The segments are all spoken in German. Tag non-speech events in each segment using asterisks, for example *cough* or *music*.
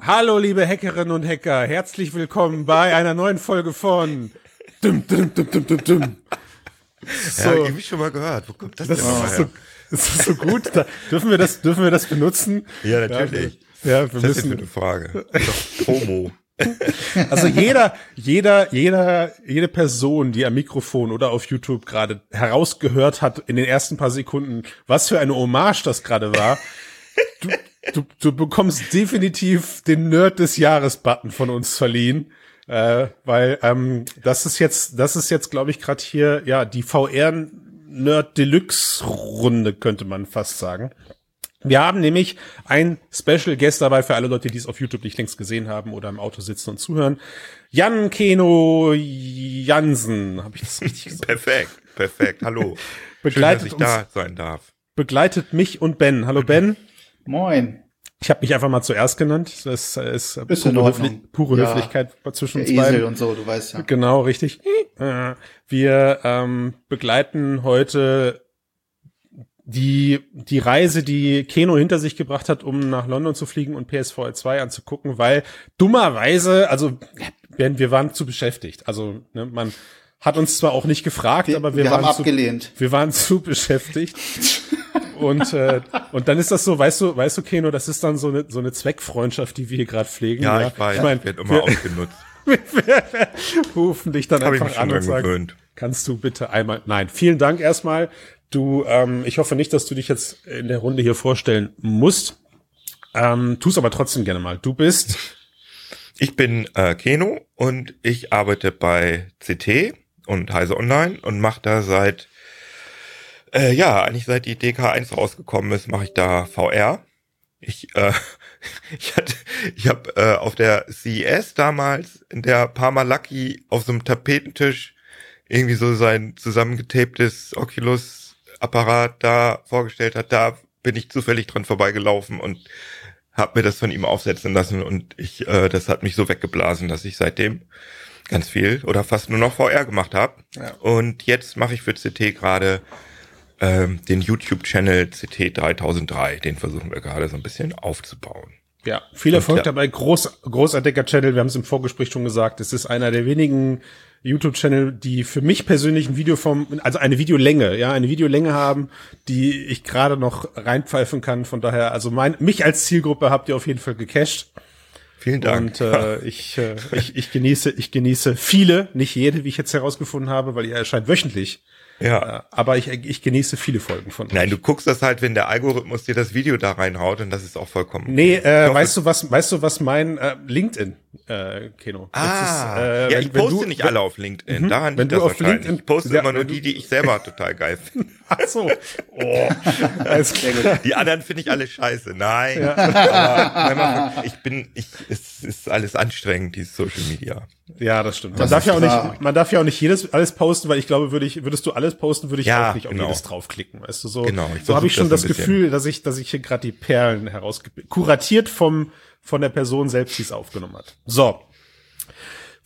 Hallo, liebe Hackerinnen und Hacker, herzlich willkommen bei einer neuen Folge von Dum, dum, dum, dum, dum, dum. So. Ja, hab ich schon mal gehört. Wo kommt das, das denn ist so, Das ist so gut. Da, dürfen wir das, dürfen wir das benutzen? Ja, natürlich. Ja, wir das müssen. ist eine Frage. Promo. *laughs* Also jeder, jeder, jeder, jede Person, die am Mikrofon oder auf YouTube gerade herausgehört hat in den ersten paar Sekunden, was für eine Hommage das gerade war, du, du, du bekommst definitiv den Nerd des Jahres-Button von uns verliehen. Äh, weil ähm, das ist jetzt, das ist jetzt, glaube ich, gerade hier ja die VR Nerd Deluxe Runde könnte man fast sagen. Wir haben nämlich ein Special Guest dabei für alle Leute, die es auf YouTube nicht längst gesehen haben oder im Auto sitzen und zuhören. Jan Keno Jansen, habe ich das richtig gesagt? perfekt, perfekt. Hallo. *laughs* Begleitet Schön, dass ich da sein darf. Begleitet mich und Ben. Hallo Ben. Moin. Ich habe mich einfach mal zuerst genannt. Das ist Bisschen pure, Höfli pure ja. Höflichkeit zwischen uns beiden. Esel und so, du weißt ja. Genau, richtig. Wir ähm, begleiten heute die, die Reise, die Keno hinter sich gebracht hat, um nach London zu fliegen und PSVR 2 anzugucken, weil dummerweise, also wir waren zu beschäftigt. Also ne, man hat uns zwar auch nicht gefragt, Wir, aber wir, wir waren haben zu, abgelehnt. wir waren zu beschäftigt. *laughs* und äh, und dann ist das so, weißt du, weißt du, Keno, das ist dann so eine so eine Zweckfreundschaft, die wir hier gerade pflegen. Ja, ich weiß, ich mein, wird immer wir, ausgenutzt. *laughs* wir rufen dich dann Hab ich einfach an und sagen, gewöhnt. kannst du bitte einmal, nein, vielen Dank erstmal. Du, ähm, ich hoffe nicht, dass du dich jetzt in der Runde hier vorstellen musst. Ähm, tu's aber trotzdem gerne mal. Du bist, Ich bin äh, Keno und ich arbeite bei CT und Heise Online und mache da seit, äh, ja, eigentlich seit die DK1 rausgekommen ist, mache ich da VR. Ich, äh, *laughs* ich hatte, ich habe äh, auf der CES damals in der Parma Lucky auf so einem Tapetentisch irgendwie so sein zusammengetaptes Oculus-Apparat da vorgestellt hat. Da bin ich zufällig dran vorbeigelaufen und habe mir das von ihm aufsetzen lassen und ich, äh, das hat mich so weggeblasen, dass ich seitdem ganz viel oder fast nur noch VR gemacht habe. Ja. Und jetzt mache ich für CT gerade ähm, den YouTube-Channel CT 3003. Den versuchen wir gerade so ein bisschen aufzubauen. ja, viel Erfolg ja. dabei. Groß, großartiger Channel. Wir haben es im Vorgespräch schon gesagt. Es ist einer der wenigen YouTube-Channel, die für mich persönlich ein Videoform, also eine Videolänge, ja, eine Videolänge haben, die ich gerade noch reinpfeifen kann. Von daher, also mein, mich als Zielgruppe habt ihr auf jeden Fall gecached. Vielen Dank. Und äh, *laughs* ich, äh, ich, ich genieße, ich genieße viele, nicht jede, wie ich jetzt herausgefunden habe, weil ihr erscheint wöchentlich. Ja. Äh, aber ich, ich genieße viele Folgen von Nein, euch. du guckst das halt, wenn der Algorithmus dir das Video da reinhaut und das ist auch vollkommen. Nee, okay. äh, weißt du was, weißt du was mein äh, LinkedIn äh, Keno? Ah, ist, äh, ja, wenn- ich wenn poste du- nicht alle auf LinkedIn. Mhm. Daran Wenn liegt du das auf wahrscheinlich. LinkedIn- ich poste Ja, immer nur die, die ich selber total geil finde. *laughs* Ach so. Oh. Die anderen finde ich alle scheiße. Nein. Aber manchmal, ich bin, ich, es ist alles anstrengend, dieses Social Media. Ja, das stimmt. Man Das darf ist ja auch klar. nicht, man darf ja auch nicht jedes alles posten, weil ich glaube, würde ich, würdest du alles posten, würde ich Ja, auch nicht auf genau. jedes draufklicken, weißt du so. Genau, ich so habe ich schon das das. Gefühl, dass ich, dass ich hier gerade die Perlen herausge kuratiert vom von der Person selbst, die es aufgenommen hat. So.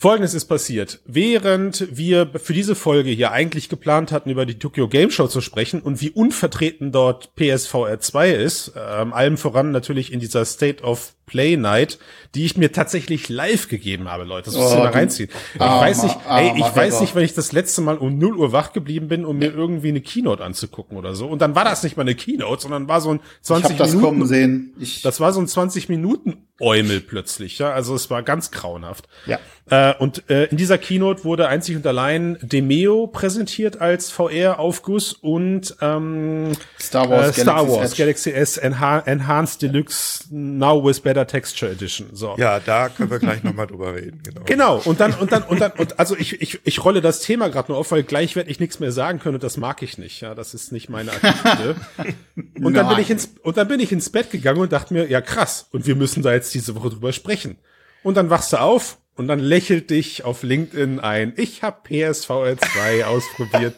Folgendes ist passiert. Während wir für diese Folge hier eigentlich geplant hatten, über die Tokyo Game Show zu sprechen und wie unvertreten dort PSVR 2 ist, ähm, allem voran natürlich in dieser State of Play Night, die ich mir tatsächlich live gegeben habe, Leute. Das muss ich Oh, mal du reinziehen. Ich armer, weiß nicht, ey, ich weiß nicht, wenn ich das letzte Mal um 0 Uhr wach geblieben bin, um mir irgendwie eine Keynote anzugucken oder so. Und dann war das nicht mal eine Keynote, sondern war so ein Ich 20 habe das Minuten kommen sehen. Ich, das war so ein 20 Minuten Eumel plötzlich, ja. Also es war ganz grauenhaft. Ja. Äh, und äh, in dieser Keynote wurde einzig und allein Demeo präsentiert als VR-Aufguss und ähm, Star Wars, äh, Star Galaxy's Wars Edge. Galaxy S Enha Enhanced Deluxe Now with Better Texture Edition. So. Ja, da können wir gleich nochmal drüber reden. Genau. Genau, und dann, und dann, und dann, und also ich, ich, ich rolle das Thema gerade nur auf, weil gleich werde ich nichts mehr sagen können und das mag ich nicht. Ja, das ist nicht meine Attitüde. *laughs* und dann bin Nein. ich ins, und dann bin ich ins Bett gegangen und dachte mir, ja krass, und wir müssen da jetzt diese Woche drüber sprechen. Und dann wachst du auf und dann lächelt dich auf LinkedIn ein, ich habe PSVR 2 ausprobiert,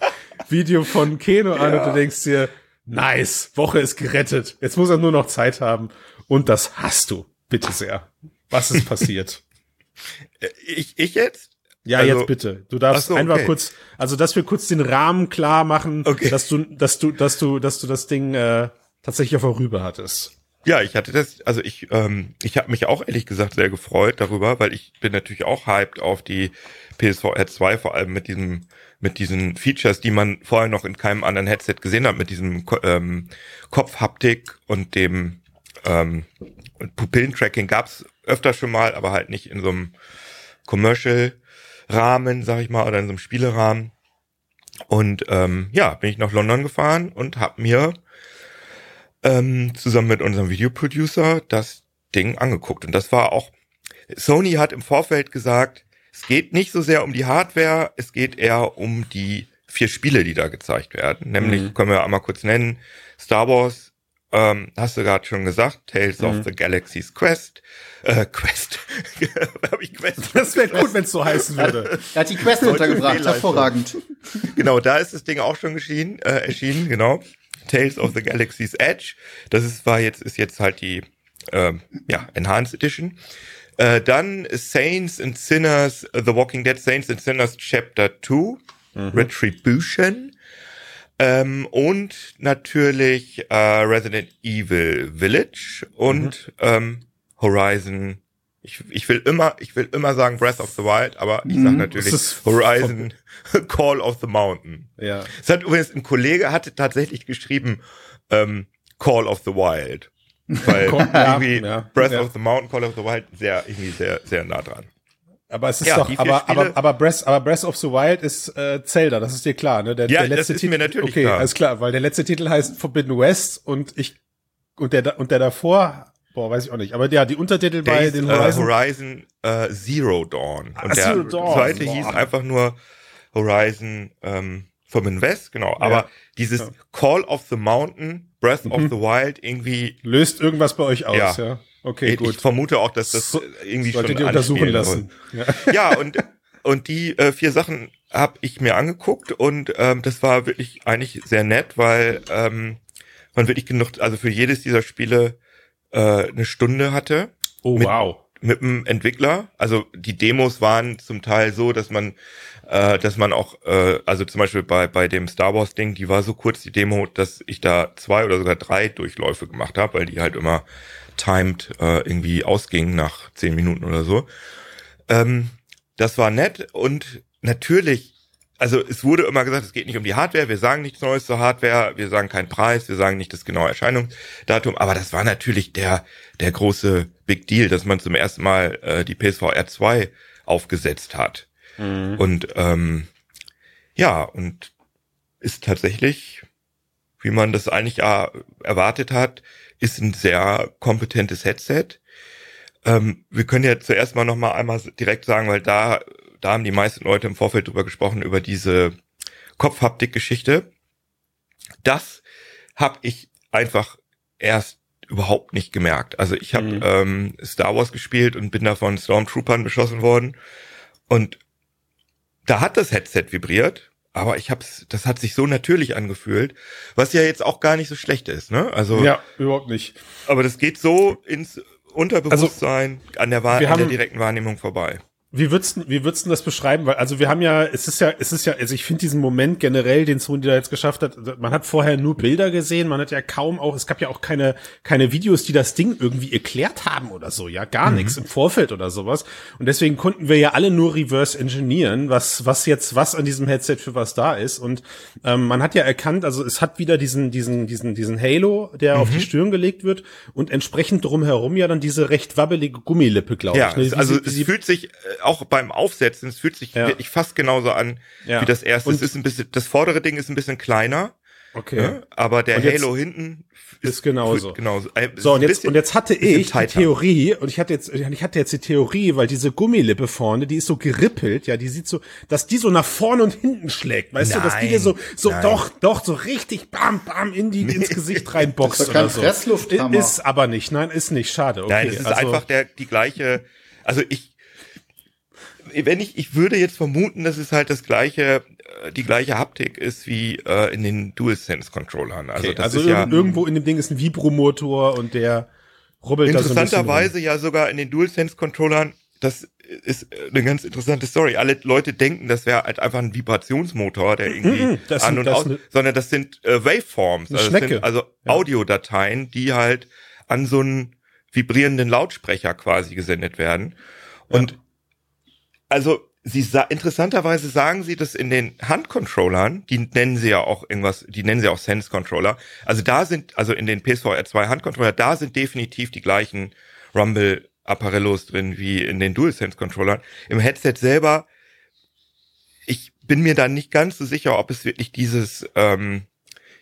Video von Keno an und du denkst dir, nice, Woche ist gerettet. Jetzt muss er nur noch Zeit haben. Und das hast du. Bitte sehr. Was ist *laughs* passiert? Äh, Ich, ich jetzt? Ja, Also- jetzt bitte. Du darfst so, einfach okay. kurz, also dass wir kurz den Rahmen klar machen, Okay. dass du, dass du, dass du, dass du das Ding äh, tatsächlich auf der Rübe hattest. Ja, ich hatte das, also ich, ähm, ich habe mich auch ehrlich gesagt sehr gefreut darüber, weil ich bin natürlich auch hyped auf die PSVR 2, vor allem mit diesem, mit diesen Features, die man vorher noch in keinem anderen Headset gesehen hat, mit diesem ähm, Kopfhaptik und dem ähm, Pupillentracking gab's öfter schon mal, aber halt nicht in so einem Commercial-Rahmen, sag ich mal, oder in so einem Spielerahmen. Und ähm, ja, bin ich nach London gefahren und habe mir ähm, zusammen mit unserem Videoproducer das Ding angeguckt. Und das war auch, Sony hat im Vorfeld gesagt, es geht nicht so sehr um die Hardware, es geht eher um die vier Spiele, die da gezeigt werden. Nämlich, mhm. können wir einmal kurz nennen, Star Wars, ähm, hast du gerade schon gesagt, Tales mhm. of the Galaxy's Quest, äh, Quest. *laughs* Hab ich Quest? Das wäre gut, wenn es so heißen würde. Er hat die Quest untergebracht, hervorragend. Genau, da ist das Ding auch schon geschienen, äh, erschienen, genau. Tales of the Galaxy's Edge. Das ist, war jetzt, ist jetzt halt die, äh, ja, Enhanced Edition. Äh, dann Saints and Sinners, The Walking Dead Saints and Sinners Chapter 2, mhm. Retribution. Ähm, und natürlich äh, Resident Evil Village und mhm. ähm, Horizon. Ich, ich will immer, ich will immer sagen Breath of the Wild, aber ich sag mhm. natürlich Horizon *laughs* Call of the Mountain. Ja. Es hat übrigens ein Kollege hatte tatsächlich geschrieben ähm, Call of the Wild. *laughs* Weil irgendwie ja, Breath ja. of the Mountain, Call of the Wild sehr, irgendwie sehr, sehr nah dran. Aber es ist ja, doch, aber, aber, aber, Breath, aber Breath of the Wild ist äh, Zelda, das ist dir klar, ne? Der, ja, der letzte das ist Titel, mir natürlich okay, klar. alles klar, weil der letzte Titel heißt Forbidden West und ich und der und der davor, boah, weiß ich auch nicht, aber ja, die Untertitel der bei den Horizon, uh, Horizon uh, Zero Dawn und ah, der Zero Dawn. zweite boah. hieß einfach nur Horizon ähm, Forbidden West, genau. Ja. Aber dieses ja. Call of the Mountain, Breath mhm. of the Wild irgendwie löst irgendwas bei euch aus, ja. Okay, ich, gut. Ich vermute auch, dass das so, irgendwie schon ihr untersuchen lassen. Ja, ja und und die äh, vier Sachen habe ich mir angeguckt und ähm, das war wirklich eigentlich sehr nett, weil ähm, man wirklich genug, also für jedes dieser Spiele äh, eine Stunde hatte. Oh mit, wow. Mit dem Entwickler. Also die Demos waren zum Teil so, dass man äh, dass man auch, äh, also zum Beispiel bei, bei dem Star Wars Ding, die war so kurz, die Demo, dass ich da zwei oder sogar drei Durchläufe gemacht habe, weil die halt immer timed äh, irgendwie ausging nach zehn Minuten oder so. Ähm, das war nett und natürlich, also es wurde immer gesagt, es geht nicht um die Hardware, wir sagen nichts Neues zur Hardware, wir sagen keinen Preis, wir sagen nicht das genaue Erscheinungsdatum, aber das war natürlich der, der große Big Deal, dass man zum ersten Mal äh, die PSVR 2 aufgesetzt hat. Mhm. Und ähm, ja, und ist tatsächlich, wie man das eigentlich ja erwartet hat, ist ein sehr kompetentes Headset. Ähm, wir können ja zuerst mal noch mal einmal direkt sagen, weil da, da haben die meisten Leute im Vorfeld drüber gesprochen, über diese Kopfhaptik-Geschichte. Das habe ich einfach erst überhaupt nicht gemerkt. Also ich habe mhm. ähm, Star Wars gespielt und bin da von Stormtroopern beschossen worden. Und da hat das Headset vibriert, aber ich hab's, das hat sich so natürlich angefühlt, was ja jetzt auch gar nicht so schlecht ist, ne? Also ja, überhaupt nicht. Aber das geht so ins Unterbewusstsein also, an der, Wahr an der direkten Wahrnehmung vorbei. Wie würdest du, wie würdest du das beschreiben? Weil, also wir haben ja, es ist ja, es ist ja, also ich finde diesen Moment generell, den Sony da jetzt geschafft hat, man hat vorher nur Bilder gesehen, man hat ja kaum auch, es gab ja auch keine, keine Videos, die das Ding irgendwie erklärt haben oder so, ja, gar mhm. nichts im Vorfeld oder sowas. Und deswegen konnten wir ja alle nur reverse engineeren, was, was jetzt, was an diesem Headset für was da ist. Und ähm, man hat ja erkannt, also es hat wieder diesen, diesen, diesen, diesen Halo, der mhm. auf die mhm. Stirn gelegt wird und entsprechend drumherum ja dann diese recht wabbelige Gummilippe, glaube ja, ich. Ne? also sie, es fühlt sich äh, auch beim Aufsetzen, es fühlt sich ja. wirklich fast genauso an ja. wie das erste. Und es ist ein bisschen, das vordere Ding ist ein bisschen kleiner. Okay. Ja, aber der Halo hinten ist, ist genauso. genauso. Äh, so, und jetzt, und jetzt hatte ich die Theorie, und ich hatte jetzt, ich hatte jetzt die Theorie, weil diese Gummilippe vorne, die ist so gerippelt, ja, die sieht so, dass die so nach vorne und hinten schlägt, weißt nein, du, dass die dir so, so, nein. doch, doch, so richtig bam, bam in die, ins Gesicht *laughs* reinboxt das ist oder so. Ist aber nicht, nein, ist nicht, schade, okay. Nein, es ist also, einfach der, die gleiche, also ich, wenn ich, ich würde jetzt vermuten, dass es halt das gleiche, äh, die gleiche Haptik ist wie äh, in den DualSense Controllern. Also, okay, das also ist ja, irgendwo in dem Ding ist ein Vibromotor und der rubbelt da so Interessanterweise ja sogar in den DualSense Controllern, das ist eine ganz interessante Story. Alle Leute denken, das wäre halt einfach ein Vibrationsmotor, der irgendwie -mm, an und aus, sondern das sind äh, Waveforms, also, sind also ja. Audiodateien, die halt an so einen vibrierenden Lautsprecher quasi gesendet werden. Und also sie sa interessanterweise sagen sie das in den Handcontrollern, die nennen sie ja auch irgendwas, die nennen sie auch Sense Controller. Also da sind, also in den PSVR 2 Handcontroller, da sind definitiv die gleichen Rumble Apparellos drin wie in den DualSense Controllern. Im Headset selber, ich bin mir da nicht ganz so sicher, ob es wirklich dieses, ähm,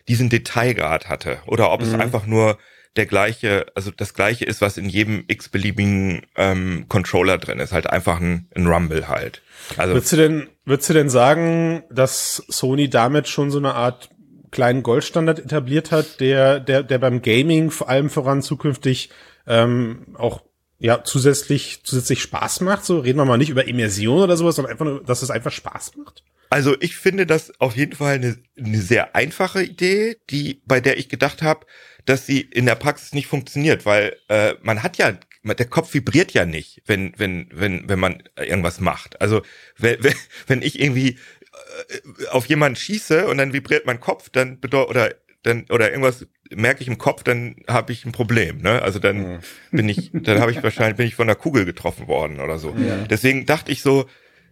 diesen Detailgrad hatte oder ob mhm. es einfach nur der gleiche, also das gleiche ist, was in jedem x-beliebigen ähm, Controller drin ist, halt einfach ein, ein Rumble halt. Also würdest du denn, würdest du denn sagen, dass Sony damit schon so eine Art kleinen Goldstandard etabliert hat, der, der, der beim Gaming vor allem voran zukünftig ähm, auch ja zusätzlich zusätzlich Spaß macht? So reden wir mal nicht über Immersion oder sowas, sondern einfach nur, dass es einfach Spaß macht. Also ich finde das auf jeden Fall eine, eine sehr einfache Idee, die bei der ich gedacht habe, dass sie in der Praxis nicht funktioniert, weil äh, man hat ja der Kopf vibriert ja nicht, wenn wenn wenn wenn man irgendwas macht. Also wenn, wenn ich irgendwie äh, auf jemanden schieße und dann vibriert mein Kopf, dann bedeutet oder dann oder irgendwas merke ich im Kopf, dann habe ich ein Problem. Ne? Also dann mhm. bin ich, dann habe ich *laughs* wahrscheinlich bin ich von der Kugel getroffen worden oder so. Ja. Deswegen dachte ich so,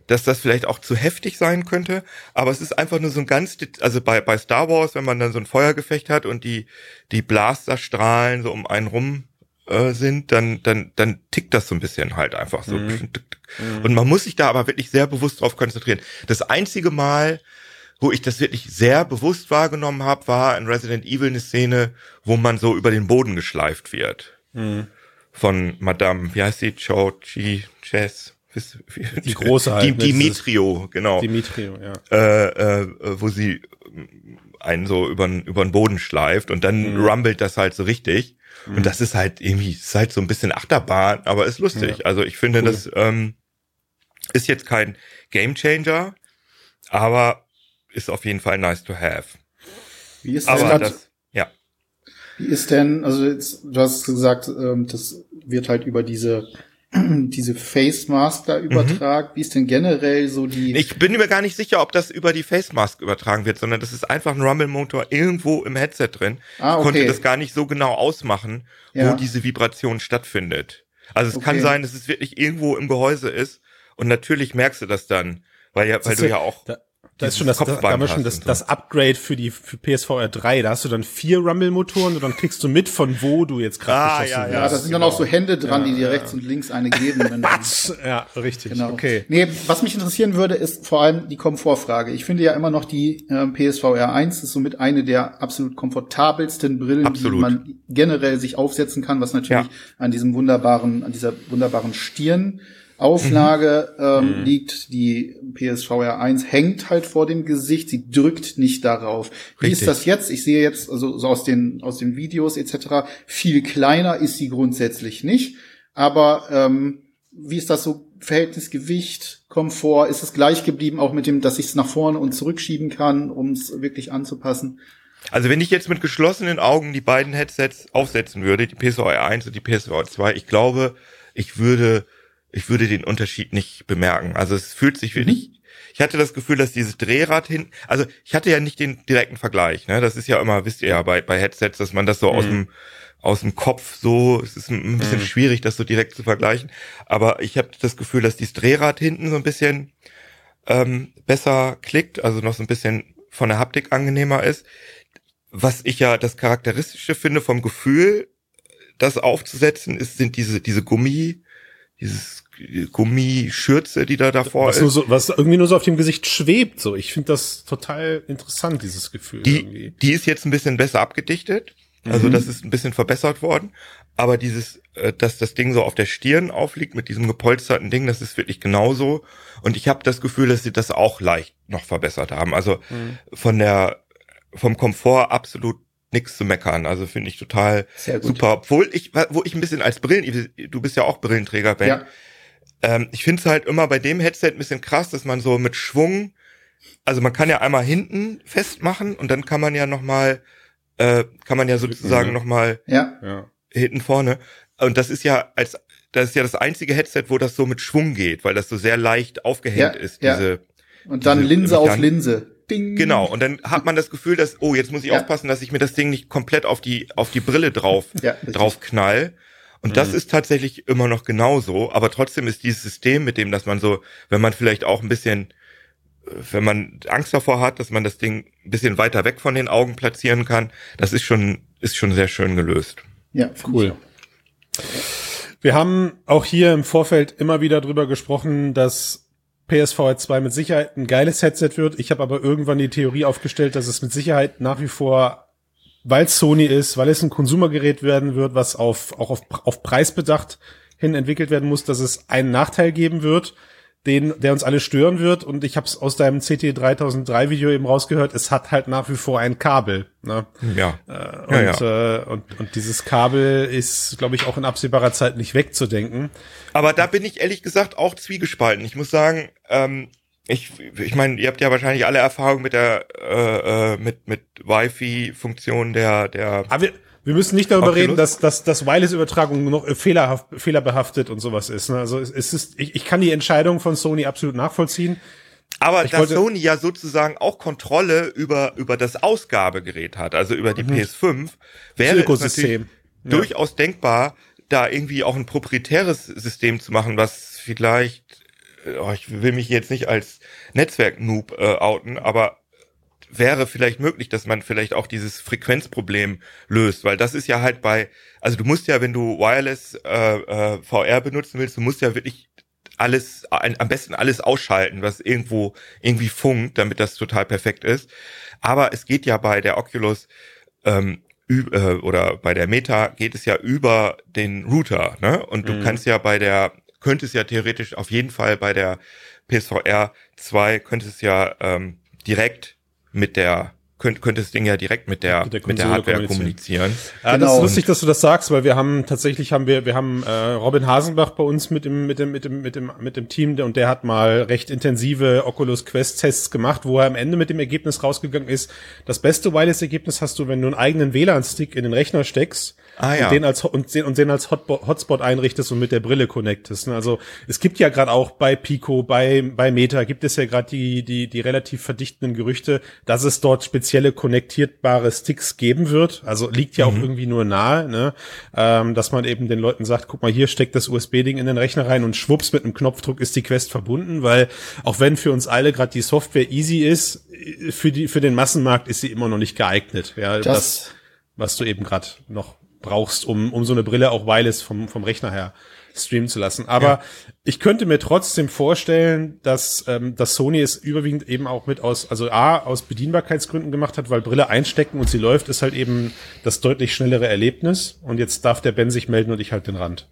dass das vielleicht auch zu heftig sein könnte, aber es ist einfach nur so ein ganz, also bei, bei Star Wars, wenn man dann so ein Feuergefecht hat und die, die Blasterstrahlen so um einen rum äh, sind, dann, dann, dann tickt das so ein bisschen halt einfach so. Mhm. Und man muss sich da aber wirklich sehr bewusst drauf konzentrieren. Das einzige Mal, wo ich das wirklich sehr bewusst wahrgenommen habe, war in Resident Evil eine Szene, wo man so über den Boden geschleift wird. Mhm. Von Madame, wie heißt sie? Cho Chi Chess die *laughs* große halt, die, ne, Dimitrio, genau. Dimitrio, ja. Äh, äh, wo sie einen so über über den Boden schleift und dann mhm. rumbelt das halt so richtig. Mhm. Und das ist halt irgendwie, ist halt so ein bisschen Achterbahn, aber ist lustig. Ja. Also ich finde, cool. das ähm, ist jetzt kein Game Changer, aber ist auf jeden Fall nice to have. Wie ist das? Aber das ja. Wie ist denn, also jetzt, du hast gesagt, ähm, das wird halt über diese *clears throat* diese Face Mask da übertragen? Mhm. Wie ist denn generell so die? Ich bin mir gar nicht sicher, ob das über die Face Mask übertragen wird, sondern das ist einfach ein Rumble Motor irgendwo im Headset drin. Ah, okay. Ich konnte das gar nicht so genau ausmachen, ja. wo diese Vibration stattfindet. Also es okay. kann sein, dass es wirklich irgendwo im Gehäuse ist und natürlich merkst du das dann, weil ja, weil du ja auch da, da ist schon das, da haben wir schon das, das Upgrade für die für PSVR 3. Da hast du dann vier Rumble-Motoren und dann kriegst du mit, von wo du jetzt gerade ah, geschossen ja, ja, Ja, da sind genau. dann auch so Hände dran, ja, die dir rechts und links eine geben. Wenn Batz! *laughs* ja, richtig. Genau. Okay. Nee, was mich interessieren würde, ist vor allem die Komfortfrage. Ich finde ja immer noch die äh, PSVR 1 ist somit eine der absolut komfortabelsten Brillen, absolut. die man generell sich aufsetzen kann, was natürlich ja. an diesem wunderbaren, an dieser wunderbaren Stirn Auflage mhm. Ähm, mhm. liegt, die PSVR 1 hängt halt vor dem Gesicht, sie drückt nicht darauf. Wie Richtig. ist das jetzt? Ich sehe jetzt, also so aus den, aus den Videos etc., viel kleiner ist sie grundsätzlich nicht. Aber ähm, wie ist das so? Verhältnis Gewicht, Komfort, ist es gleich geblieben, auch mit dem, dass ich es nach vorne und zurückschieben kann, um es wirklich anzupassen? Also wenn ich jetzt mit geschlossenen Augen die beiden Headsets aufsetzen würde, die PSVR 1 und die PSVR 2, ich glaube, ich würde ich würde den Unterschied nicht bemerken. Also es fühlt sich wirklich, mhm. ich hatte das Gefühl, dass dieses Drehrad hin, also ich hatte ja nicht den direkten Vergleich, ne? Das ist ja immer, wisst ihr ja, bei, bei Headsets, dass man das so mhm. aus dem, aus dem Kopf so, es ist ein bisschen mhm. schwierig, das so direkt zu vergleichen. Aber ich habe das Gefühl, dass dieses Drehrad hinten so ein bisschen ähm, besser klickt, also noch so ein bisschen von der Haptik angenehmer ist. Was ich ja das Charakteristische finde vom Gefühl, das aufzusetzen, ist, sind diese, diese Gummi, dieses Gummischürze, die da davor was ist. So, was irgendwie nur so auf dem Gesicht schwebt. So, ich finde das total interessant, dieses Gefühl. Die, irgendwie. die ist jetzt ein bisschen besser abgedichtet. Also mhm. das ist ein bisschen verbessert worden. Aber dieses, äh, dass das Ding so auf der Stirn aufliegt mit diesem gepolsterten Ding, das ist wirklich genauso. Und ich habe das Gefühl, dass sie das auch leicht noch verbessert haben. Also mhm. von der vom Komfort absolut nichts zu meckern. Also finde ich total super. Obwohl ich, wo ich ein bisschen als Brillen, du bist ja auch Brillenträger, Ben. Ja. Ähm, ich finde es halt immer bei dem Headset ein bisschen krass, dass man so mit Schwung, also man kann ja einmal hinten festmachen und dann kann man ja nochmal, äh, kann man ja sozusagen mhm. nochmal ja. hinten vorne. Und das ist ja als, das ist ja das einzige Headset, wo das so mit Schwung geht, weil das so sehr leicht aufgehängt ja, ist, diese. Und dann diese Linse auf Linse. Ding. Genau, und dann hat man das Gefühl, dass, oh, jetzt muss ich ja. aufpassen, dass ich mir das Ding nicht komplett auf die, auf die Brille drauf, ja, drauf knall. Und mhm. das ist tatsächlich immer noch genauso, aber trotzdem ist dieses System mit dem, dass man so, wenn man vielleicht auch ein bisschen, wenn man Angst davor hat, dass man das Ding ein bisschen weiter weg von den Augen platzieren kann, das ist schon, ist schon sehr schön gelöst. Ja, cool. Wir haben auch hier im Vorfeld immer wieder drüber gesprochen, dass PSVR 2 mit Sicherheit ein geiles Headset wird. Ich habe aber irgendwann die Theorie aufgestellt, dass es mit Sicherheit nach wie vor, weil Sony ist, weil es ein Konsumergerät werden wird, was auf, auch auf, auf Preis bedacht hin entwickelt werden muss, dass es einen Nachteil geben wird den, der uns alle stören wird. Und ich habe es aus deinem CT 3003 Video eben rausgehört, es hat halt nach wie vor ein Kabel. Ne? Ja. Äh, und, ja, ja. Äh, und, und dieses Kabel ist, glaube ich, auch in absehbarer Zeit nicht wegzudenken. Aber da bin ich ehrlich gesagt auch zwiegespalten. Ich muss sagen, ähm, ich, ich meine, ihr habt ja wahrscheinlich alle Erfahrungen mit der äh, äh, mit mit Wi-Fi-Funktion der der. Aber wir, wir müssen nicht darüber reden, dass, dass, dass Wireless-Übertragung noch fehlerhaft, fehlerbehaftet und sowas ist. Ne? Also es, es ist, ich, ich kann die Entscheidung von Sony absolut nachvollziehen. Aber ich dass Sony ja sozusagen auch Kontrolle über, über das Ausgabegerät hat, also über die mhm. PS5, wäre es ja. durchaus denkbar, da irgendwie auch ein proprietäres System zu machen, was vielleicht, oh, ich will mich jetzt nicht als Netzwerk-Noob äh, outen, aber wäre vielleicht möglich, dass man vielleicht auch dieses Frequenzproblem löst, weil das ist ja halt bei, also du musst ja, wenn du Wireless äh, äh, VR benutzen willst, du musst ja wirklich alles, ein, am besten alles ausschalten, was irgendwo irgendwie funkt, damit das total perfekt ist. Aber es geht ja bei der Oculus ähm, äh, oder bei der Meta geht es ja über den Router, ne? Und du mhm. kannst ja bei der, könntest ja theoretisch auf jeden Fall bei der PSVR 2 könntest ja ähm, direkt mit der könnte, könnte das Ding ja direkt mit der, mit der, mit der Hardware kommunizieren. kommunizieren. Ja, genau. das ist lustig, dass du das sagst, weil wir haben tatsächlich haben wir wir haben äh, Robin Hasenbach bei uns mit dem mit dem mit dem mit dem mit dem Team und der hat mal recht intensive Oculus Quest Tests gemacht, wo er am Ende mit dem Ergebnis rausgegangen ist. Das beste Wireless Ergebnis hast du, wenn du einen eigenen WLAN Stick in den Rechner steckst ah, ja. und den als und den, und den als Hotspot einrichtest und mit der Brille connectest. Ne? Also es gibt ja gerade auch bei Pico, bei bei Meta gibt es ja gerade die die die relativ verdichtenden Gerüchte, dass es dort spezielle konnektierbare Sticks geben wird. Also liegt ja mhm. auch irgendwie nur nahe, ne? ähm, dass man eben den Leuten sagt, guck mal, hier steckt das USB-Ding in den Rechner rein und schwupps mit einem Knopfdruck ist die Quest verbunden, weil auch wenn für uns alle gerade die Software easy ist, für die für den Massenmarkt ist sie immer noch nicht geeignet. Ja, das, das was du eben gerade noch brauchst, um, um so eine Brille auch wireless vom, vom Rechner her streamen zu lassen. Aber ja. ich könnte mir trotzdem vorstellen, dass, ähm, dass Sony es überwiegend eben auch mit aus, also A, aus Bedienbarkeitsgründen gemacht hat, weil Brille einstecken und sie läuft, ist halt eben das deutlich schnellere Erlebnis. Und jetzt darf der Ben sich melden und ich halt den Rand.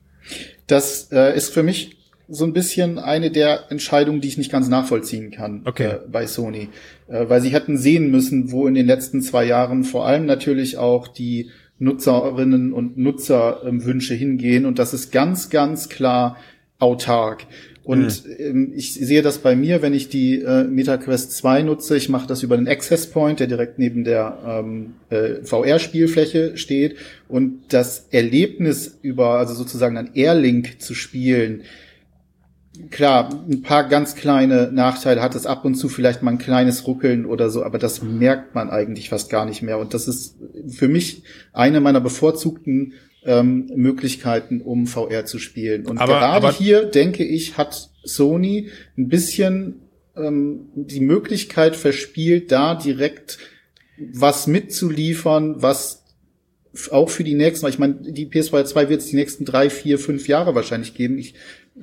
Das äh, ist für mich so ein bisschen eine der Entscheidungen, die ich nicht ganz nachvollziehen kann okay. äh, bei Sony. Äh, weil sie hätten sehen müssen, wo in den letzten zwei Jahren vor allem natürlich auch die Nutzerinnen und Nutzerwünsche hingehen und das ist ganz, ganz klar autark. Und mhm. ähm, ich sehe das bei mir, wenn ich die äh, MetaQuest 2 nutze. Ich mache das über den Access Point, der direkt neben der ähm, äh, VR-Spielfläche steht. Und das Erlebnis über, also sozusagen ein Airlink zu spielen, klar, ein paar ganz kleine Nachteile hat es ab und zu vielleicht mal ein kleines Ruckeln oder so, aber das merkt man eigentlich fast gar nicht mehr. Und das ist für mich eine meiner bevorzugten ähm, Möglichkeiten, um VR zu spielen. Und aber, gerade aber hier, denke ich, hat Sony ein bisschen ähm, die Möglichkeit verspielt, da direkt was mitzuliefern, was auch für die nächsten, ich meine, die PS2 2 wird es die nächsten drei, vier, fünf Jahre wahrscheinlich geben. Ich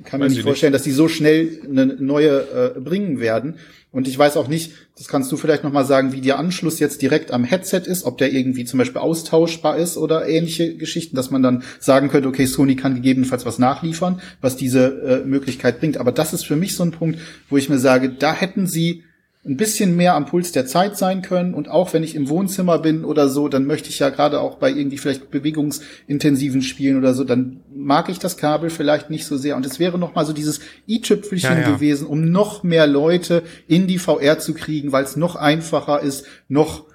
kann mir nicht vorstellen, nicht. dass die so schnell eine neue äh, bringen werden. Und ich weiß auch nicht, das kannst du vielleicht nochmal sagen, wie der Anschluss jetzt direkt am Headset ist, ob der irgendwie zum Beispiel austauschbar ist oder ähnliche Geschichten, dass man dann sagen könnte, okay, Sony kann gegebenenfalls was nachliefern, was diese äh, Möglichkeit bringt. Aber das ist für mich so ein Punkt, wo ich mir sage, da hätten sie ein bisschen mehr am Puls der Zeit sein können. Und auch wenn ich im Wohnzimmer bin oder so, dann möchte ich ja gerade auch bei irgendwie vielleicht bewegungsintensiven Spielen oder so, dann mag ich das Kabel vielleicht nicht so sehr. Und es wäre noch mal so dieses i-Tüpfelchen ja, ja. gewesen, um noch mehr Leute in die VR zu kriegen, weil es noch einfacher ist, noch,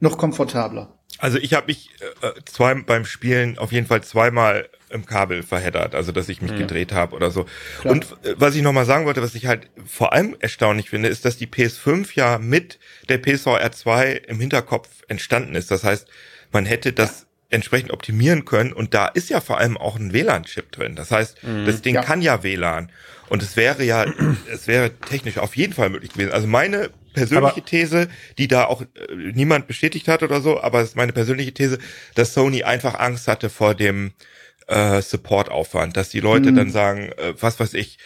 noch komfortabler. Also ich habe mich äh, zwei beim Spielen auf jeden Fall zweimal im Kabel verheddert, also dass ich mich mhm. gedreht habe oder so. Klar. Und äh, was ich nochmal sagen wollte, was ich halt vor allem erstaunlich finde, ist, dass die PS5 ja mit der PSVR 2 im Hinterkopf entstanden ist. Das heißt, man hätte das ja. entsprechend optimieren können und da ist ja vor allem auch ein WLAN-Chip drin. Das heißt, mhm. das Ding ja. kann ja WLAN. Und es wäre ja, es wäre technisch auf jeden Fall möglich gewesen. Also meine persönliche aber These, die da auch äh, niemand bestätigt hat oder so, aber es ist meine persönliche These, dass Sony einfach Angst hatte vor dem äh, Support-Aufwand, dass die Leute mhm. dann sagen, äh, was weiß ich,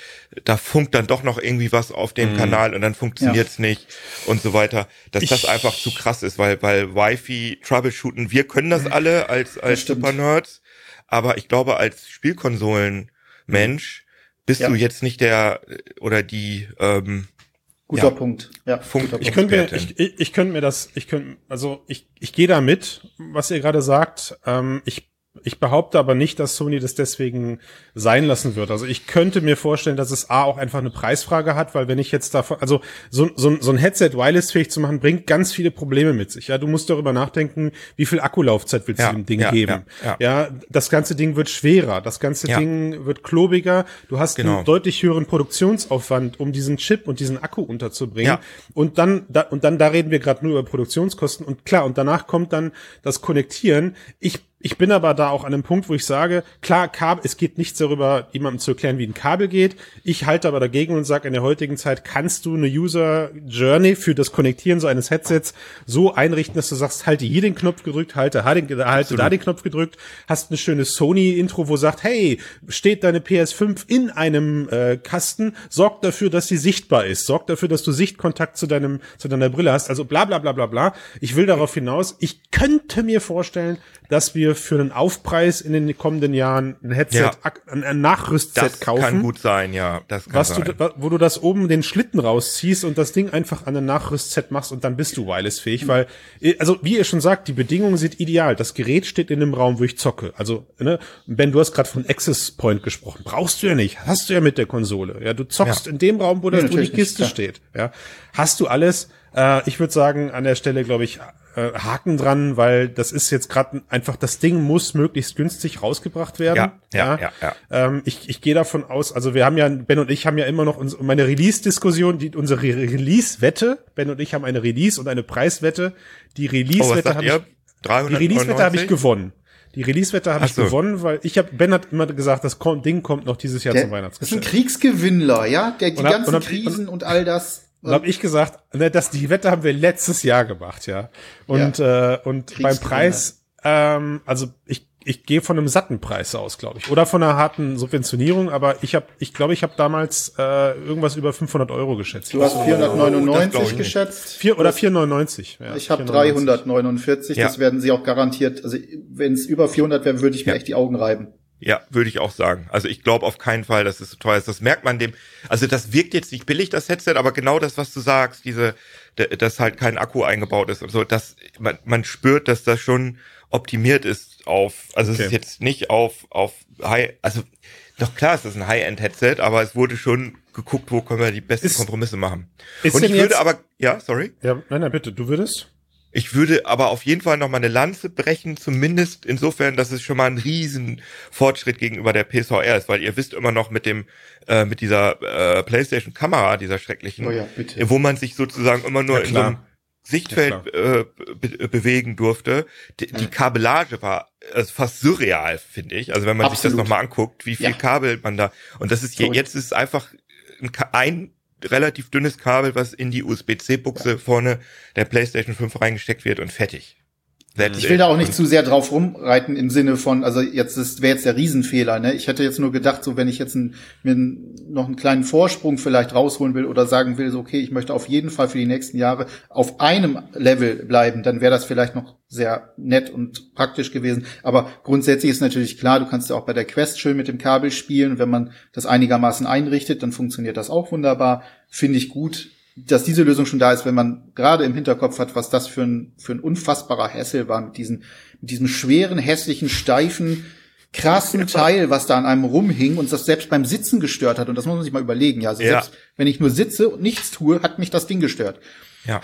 da funkt dann doch noch irgendwie was auf dem mhm. Kanal und dann funktioniert's ja. nicht und so weiter, dass ich, das einfach zu krass ist, weil weil Wi-Fi Troubleshooten, wir können das alle als als Super Nerds, aber ich glaube als Spielkonsolen Mensch bist ja. du jetzt nicht der oder die ähm, Guter ja. Punkt. Ja, Punkt. Ich könnte mir, ich, ich, ich könnte mir das, ich könnte, also ich, ich gehe da mit, was ihr gerade sagt. Ähm, ich ich behaupte aber nicht, dass Sony das deswegen sein lassen wird. Also ich könnte mir vorstellen, dass es A auch einfach eine Preisfrage hat, weil wenn ich jetzt davon, also so, so, so ein Headset wireless-fähig zu machen, bringt ganz viele Probleme mit sich. Ja, du musst darüber nachdenken, wie viel Akkulaufzeit willst ja, du dem Ding ja, geben. Ja, ja, das ganze Ding wird schwerer, das ganze Ding wird klobiger. Du hast genau. einen deutlich höheren Produktionsaufwand, um diesen Chip und diesen Akku unterzubringen. Und dann, da, und dann, da reden wir gerade nur über Produktionskosten. Und klar, und danach kommt dann das Konnektieren. Ich ich bin aber da auch an einem Punkt, wo ich sage, klar, Kabel, es geht nichts darüber, jemandem zu erklären, wie ein Kabel geht. Ich halte aber dagegen und sage, in der heutigen Zeit kannst du eine User Journey für das Konnektieren so eines Headsets so einrichten, dass du sagst, halte hier den Knopf gedrückt, halte, halte, halte da den Knopf gedrückt, hast eine schöne Sony-Intro, wo sagt, hey, steht deine PS5 in einem äh, Kasten, sorgt dafür, dass sie sichtbar ist, sorgt dafür, dass du Sichtkontakt zu deinem, zu deiner Brille hast, also bla bla bla bla bla. Ich will darauf hinaus, ich könnte mir vorstellen, dass wir für einen Aufpreis in den kommenden Jahren ein Headset, ja. ein, ein Nachrüstset das kaufen. Das kann gut sein, ja. Das kann was sein. Du, wo du das oben den Schlitten rausziehst und das Ding einfach an ein Nachrüstset machst und dann bist du wireless-fähig, mhm. weil, also wie ihr schon sagt, die Bedingungen sind ideal. Das Gerät steht in einem Raum, wo ich zocke. Also, ne, Ben, du hast gerade von Access Point gesprochen. Brauchst du ja nicht. Hast du ja mit der Konsole. Ja, du zockst ja. in dem Raum, wo, das, ja, wo die Kiste nicht, steht. Ja, hast du alles. Äh, ich würde sagen, an der Stelle, glaube ich, äh, Haken dran, weil das ist jetzt gerade einfach, das Ding muss möglichst günstig rausgebracht werden. Ja, ja, ja. ja, ja. Ähm, ich ich gehe davon aus, also wir haben ja, Ben und ich haben ja immer noch uns, meine Release-Diskussion, die unsere Release-Wette, Ben und ich haben eine Release- und eine Preiswette. Die Release-Wette oh, habe ich, die Release-Wette habe ich gewonnen. Die Release-Wette habe ich so. gewonnen, weil ich habe Ben hat immer gesagt, das Ding kommt noch dieses Jahr der, zum Weihnachtsgeschäft. Das ist ein Kriegsgewinnler, ja, der die und ganzen hab, Krisen und, und all das und habe ich gesagt, ne, dass die Wette haben wir letztes Jahr gemacht, ja. Und ja. äh, und beim Preis, ähm, also ich ich gehe von einem satten Preis aus, glaube ich, oder von einer harten Subventionierung. Aber ich habe, ich glaube, ich habe damals äh, irgendwas über 500 Euro geschätzt. Du hast 499 geschätzt. Vier oder 499. Ja, ich habe 349. Ja. Das werden sie auch garantiert. Also wenn es über 400 wäre, würde ich mir echt die Augen reiben. Ja, würde ich auch sagen. Also ich glaube auf keinen Fall, dass es so teuer ist. Das merkt man dem. Also das wirkt jetzt nicht billig, das Headset, aber genau das, was du sagst, diese, dass halt kein Akku eingebaut ist und so, dass man, man spürt, dass das schon optimiert ist auf, also okay. es ist jetzt nicht auf, auf High, also doch klar ist das ein High-End-Headset, aber es wurde schon geguckt, wo können wir die besten ist, Kompromisse machen. Und ich würde aber, ja, sorry. Ja, nein, nein, bitte, du würdest? Ich würde aber auf jeden Fall noch mal eine Lanze brechen, zumindest insofern, dass es schon mal ein riesen Fortschritt gegenüber der PSVR ist, weil ihr wisst immer noch mit dem äh, mit dieser äh, PlayStation Kamera, dieser schrecklichen, oh ja, wo man sich sozusagen immer nur ja, in so einem Sichtfeld ja, äh, be bewegen durfte. Die, die Kabellage war äh, fast surreal, finde ich. Also wenn man Absolut. sich das noch mal anguckt, wie viel Kabel man da und das ist je, jetzt ist einfach ein, ein relativ dünnes Kabel, was in die USB-C-Buchse ja. vorne der PlayStation 5 reingesteckt wird und fertig. Ich will da auch nicht zu sehr drauf rumreiten im Sinne von, also jetzt ist wäre jetzt der Riesenfehler. Ne? Ich hätte jetzt nur gedacht, so wenn ich jetzt ein, mir noch einen kleinen Vorsprung vielleicht rausholen will oder sagen will, so okay, ich möchte auf jeden Fall für die nächsten Jahre auf einem Level bleiben, dann wäre das vielleicht noch sehr nett und praktisch gewesen. Aber grundsätzlich ist natürlich klar, du kannst ja auch bei der Quest schön mit dem Kabel spielen. Wenn man das einigermaßen einrichtet, dann funktioniert das auch wunderbar. Finde ich gut dass diese Lösung schon da ist, wenn man gerade im Hinterkopf hat, was das für ein, für ein unfassbarer Hessel war mit diesen, mit diesem schweren, hässlichen, steifen, krassen Teil, was da an einem rumhing und das selbst beim Sitzen gestört hat. Und das muss man sich mal überlegen. Ja, also ja. selbst wenn ich nur sitze und nichts tue, hat mich das Ding gestört. Ja.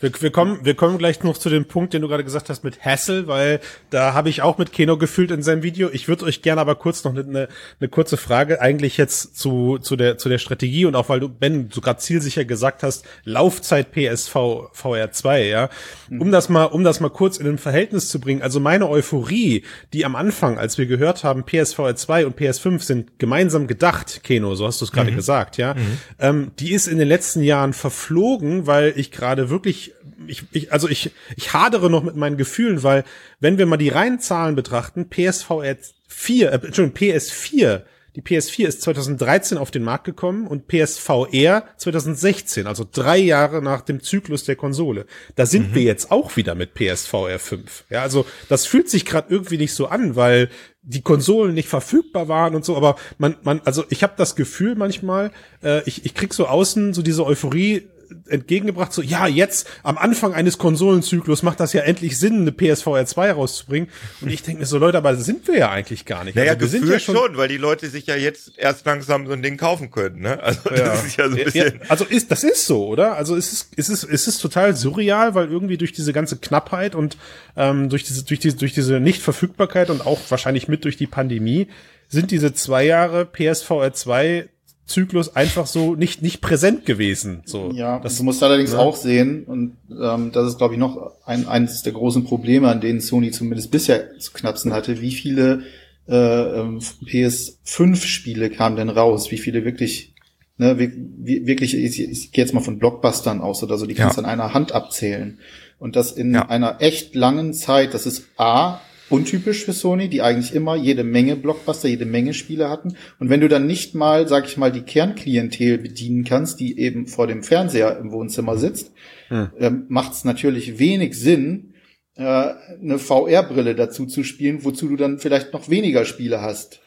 Wir, wir, kommen, wir kommen gleich noch zu dem Punkt, den du gerade gesagt hast mit Hassel, weil da habe ich auch mit Keno gefühlt in seinem Video. Ich würde euch gerne aber kurz noch eine, eine, eine kurze Frage eigentlich jetzt zu, zu, der, zu der Strategie und auch weil du, Ben, du gerade zielsicher gesagt hast, Laufzeit PSV VR2, ja. Mhm. Um das mal, um das mal kurz in ein Verhältnis zu bringen. Also meine Euphorie, die am Anfang, als wir gehört haben, PSVR 2 und PS5 sind gemeinsam gedacht, Keno, so hast du es gerade mhm. gesagt, ja. Mhm. Ähm, die ist in den letzten Jahren verflogen, weil ich gerade wirklich, ich, ich, also ich, ich hadere noch mit meinen Gefühlen, weil wenn wir mal die reinen Zahlen betrachten, PSVR 4, äh, Entschuldigung, PS4 die PS4 ist 2013 auf den Markt gekommen und PSVR 2016, also drei Jahre nach dem Zyklus der Konsole. Da sind mhm. wir jetzt auch wieder mit PSVR 5. Ja, also das fühlt sich gerade irgendwie nicht so an, weil die Konsolen nicht verfügbar waren und so, aber man, man, also ich habe das Gefühl manchmal, äh, ich, ich krieg so außen so diese Euphorie, entgegengebracht, so, ja, jetzt am Anfang eines Konsolenzyklus macht das ja endlich Sinn, eine PSVR 2 rauszubringen. Und ich denke mir so, Leute, aber sind wir ja eigentlich gar nicht. Naja, also, wir sind ja schon, schon, weil die Leute sich ja jetzt erst langsam so ein Ding kaufen können, ne? Also, ja. das ist ja so ein bisschen. Ja, also ist, das ist so, oder? Also es ist, es ist, es ist total surreal, weil irgendwie durch diese ganze Knappheit und ähm, durch diese, durch diese, durch diese Nichtverfügbarkeit und auch wahrscheinlich mit durch die Pandemie sind diese zwei Jahre PSVR 2 Zyklus einfach so nicht nicht präsent gewesen. So, ja, das du musst allerdings ja. auch sehen und ähm, das ist glaube ich noch ein eines der großen Probleme, an denen Sony zumindest bisher zu knapsen hatte. Wie viele äh, ähm, PS5-Spiele kamen denn raus? Wie viele wirklich ne, wirklich? Ich, ich gehe jetzt mal von Blockbustern aus oder so. Die kannst du ja. an einer Hand abzählen und das in ja. einer echt langen Zeit. Das ist a untypisch für Sony, die eigentlich immer jede Menge Blockbuster, jede Menge Spiele hatten. Und wenn du dann nicht mal, sag ich mal, die Kernklientel bedienen kannst, die eben vor dem Fernseher im Wohnzimmer sitzt, hm. ähm, macht es natürlich wenig Sinn, äh, eine VR-Brille dazu zu spielen, wozu du dann vielleicht noch weniger Spiele hast.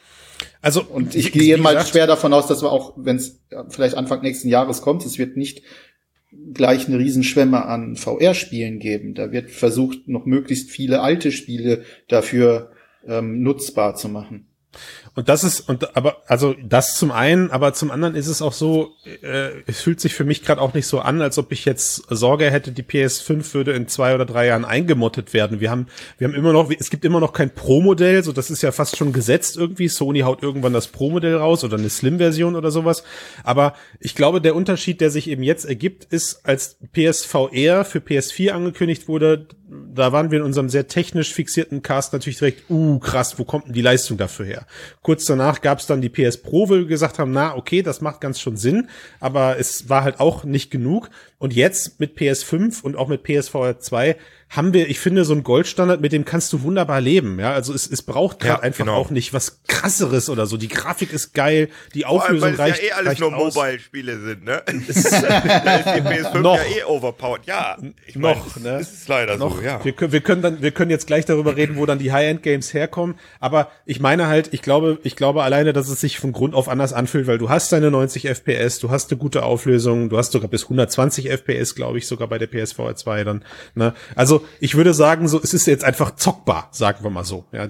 Also und ich gehe mal schwer davon aus, dass wir auch, wenn es vielleicht Anfang nächsten Jahres kommt, es wird nicht gleich eine Riesenschwemme an VR-Spielen geben. Da wird versucht, noch möglichst viele alte Spiele dafür ähm, nutzbar zu machen. Und das ist, und aber, also das zum einen, aber zum anderen ist es auch so, äh, es fühlt sich für mich gerade auch nicht so an, als ob ich jetzt Sorge hätte, die PS5 würde in zwei oder drei Jahren eingemottet werden. Wir haben, wir haben immer noch, es gibt immer noch kein Pro-Modell, so das ist ja fast schon gesetzt irgendwie. Sony haut irgendwann das Pro-Modell raus oder eine Slim-Version oder sowas. Aber ich glaube, der Unterschied, der sich eben jetzt ergibt, ist, als PSVR für PS4 angekündigt wurde, da waren wir in unserem sehr technisch fixierten Cast natürlich direkt, uh, krass, wo kommt denn die Leistung dafür her? Kurz danach gab es dann die PS Pro, wo wir gesagt haben, na, okay, das macht ganz schon Sinn, aber es war halt auch nicht genug. Und jetzt mit PS5 und auch mit PSVR 2 haben wir, ich finde, so ein Goldstandard, mit dem kannst du wunderbar leben. Ja, also es, es braucht gerade ja, einfach genau. auch nicht was krasseres oder so. Die Grafik ist geil, die Auflösung allem, weil reicht. Ja eh alles nur Mobile-Spiele sind, ne? *laughs* da ist die PS5 noch. ja eh overpowered. Ja, ich noch, mein, ne? Das ist leider noch. so, ja. Wir können, wir können dann, wir können jetzt gleich darüber reden, wo dann die High-End-Games herkommen. Aber ich meine halt, ich glaube, ich glaube alleine, dass es sich von Grund auf anders anfühlt, weil du hast deine 90 FPS, du hast eine gute Auflösung, du hast sogar bis 120 FPS, glaube ich, sogar bei der PSVR 2 dann. Ne? Also ich würde sagen, so es ist jetzt einfach zockbar, sagen wir mal so. Ja,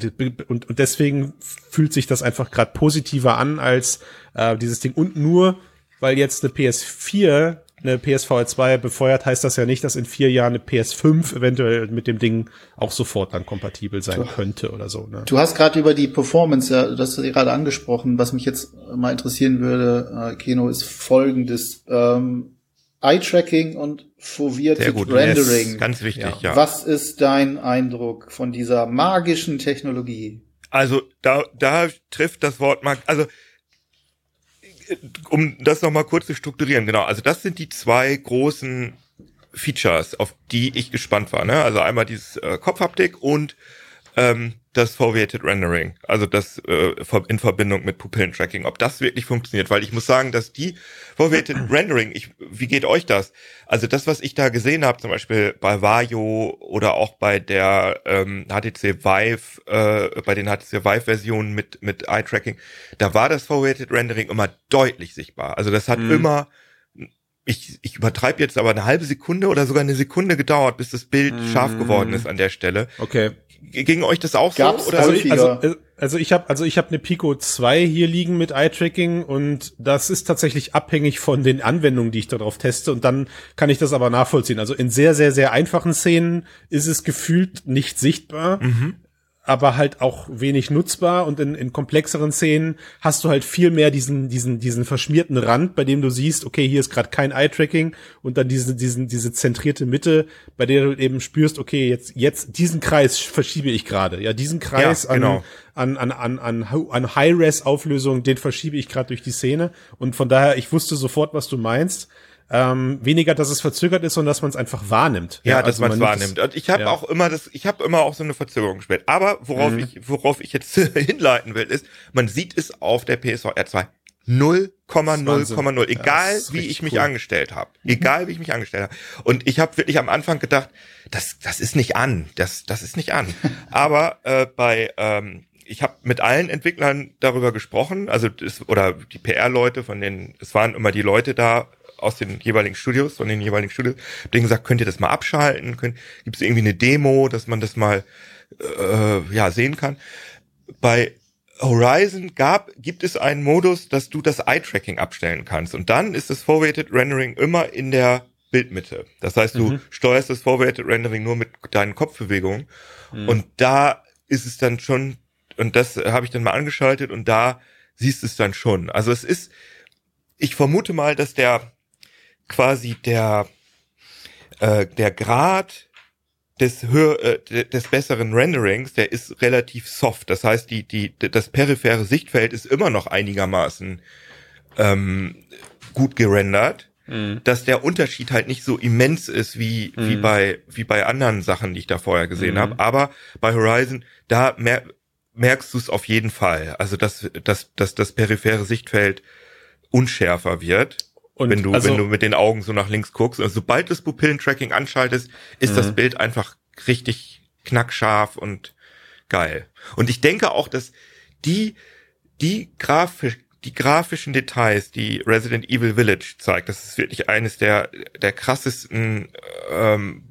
und, und deswegen fühlt sich das einfach gerade positiver an als äh, dieses Ding. Und nur weil jetzt eine PS4 eine PSVR 2 befeuert, heißt das ja nicht, dass in vier Jahren eine PS5 eventuell mit dem Ding auch sofort dann kompatibel sein du, könnte oder so. Ne? Du hast gerade über die Performance, ja, das hast du gerade angesprochen. Was mich jetzt mal interessieren würde, äh, Keno, ist folgendes. Ähm, Eye-Tracking und Foveated Rendering. Ganz wichtig, ja. ja. Was ist dein Eindruck von dieser magischen Technologie? Also da, da trifft das Wort mag, also um das nochmal kurz zu strukturieren, genau. Also das sind die zwei großen Features, auf die ich gespannt war. Ne? Also einmal dieses äh, Kopfhaptik und ähm, das Foveated Rendering, also das äh, in Verbindung mit Pupillentracking, ob das wirklich funktioniert, weil ich muss sagen, dass die Foveated *clears throat* Rendering, ich, wie geht euch das? Also das, was ich da gesehen habe, zum Beispiel bei Vario oder auch bei der ähm, HTC Vive, äh, bei den HTC Vive Versionen mit mit Eye Tracking, da war das Foveated Rendering immer deutlich sichtbar. Also das hat mhm. immer ich, ich übertreibe jetzt aber eine halbe Sekunde oder sogar eine Sekunde gedauert, bis das Bild mm. scharf geworden ist an der Stelle. Okay. Ging euch das auch Gab's so? Oder? Also, ich, also, also ich habe also ich habe eine Pico 2 hier liegen mit Eye-Tracking und das ist tatsächlich abhängig von den Anwendungen, die ich darauf teste und dann kann ich das aber nachvollziehen. Also in sehr sehr sehr einfachen Szenen ist es gefühlt nicht sichtbar. Mhm aber halt auch wenig nutzbar und in, in komplexeren Szenen hast du halt viel mehr diesen diesen diesen verschmierten Rand, bei dem du siehst, okay, hier ist gerade kein Eye-Tracking und dann diese diesen diese zentrierte Mitte, bei der du eben spürst, okay, jetzt jetzt diesen Kreis verschiebe ich gerade, ja, diesen Kreis ja, genau. an an an an an High-Res Auflösung, den verschiebe ich gerade durch die Szene. Und von daher ich wusste sofort, was du meinst ähm, weniger, dass es verzögert ist, sondern dass man es einfach wahrnimmt. Ja, ja dass also man es wahrnimmt. Und ich habe ja. auch immer das, ich habe immer auch so eine Verzögerung gespielt. Aber worauf mhm. ich, worauf ich jetzt *laughs* hinleiten will, ist, man sieht es auf der PSVR 2 0,0,0, egal ja, wie ich mich cool. angestellt habe, mhm. egal wie ich mich angestellt habe. Und ich habe wirklich am Anfang gedacht, das, das ist nicht an, das, das ist nicht an. *laughs* Aber äh, bei ähm, ich habe mit allen Entwicklern darüber gesprochen, also das, oder die PR-Leute, von denen es waren immer die Leute da aus den jeweiligen Studios, von den jeweiligen Studios, denen gesagt, könnt ihr das mal abschalten? Gibt es irgendwie eine Demo, dass man das mal äh, ja sehen kann? Bei Horizon gab, gibt es einen Modus, dass du das Eye-Tracking abstellen kannst. Und dann ist das Forwarded Rendering immer in der Bildmitte. Das heißt, du mhm. steuerst das Forwarded Rendering nur mit deinen Kopfbewegungen. Mhm. Und da ist es dann schon, und das habe ich dann mal angeschaltet und da siehst du es dann schon. Also es ist, ich vermute mal, dass der quasi der, äh, der Grad des, hör, äh, des besseren Renderings, der ist relativ soft. Das heißt, die, die, das periphere Sichtfeld ist immer noch einigermaßen ähm, gut gerendert. Mhm. Dass der Unterschied halt nicht so immens ist wie, mhm. wie bei, wie bei anderen Sachen, die ich da vorher gesehen mhm. habe. Aber bei Horizon, da mer merkst du es auf jeden Fall. Also, dass, dass, dass das periphere Sichtfeld unschärfer wird. Und wenn du, also, wenn du mit den Augen so nach links guckst. Also sobald das Pupillentracking anschaltest, ist das mhm. Bild einfach richtig knackscharf und geil. Und ich denke auch, dass die, die grafisch, die grafischen Details, die Resident Evil Village zeigt, das ist wirklich eines der, der krassesten ähm,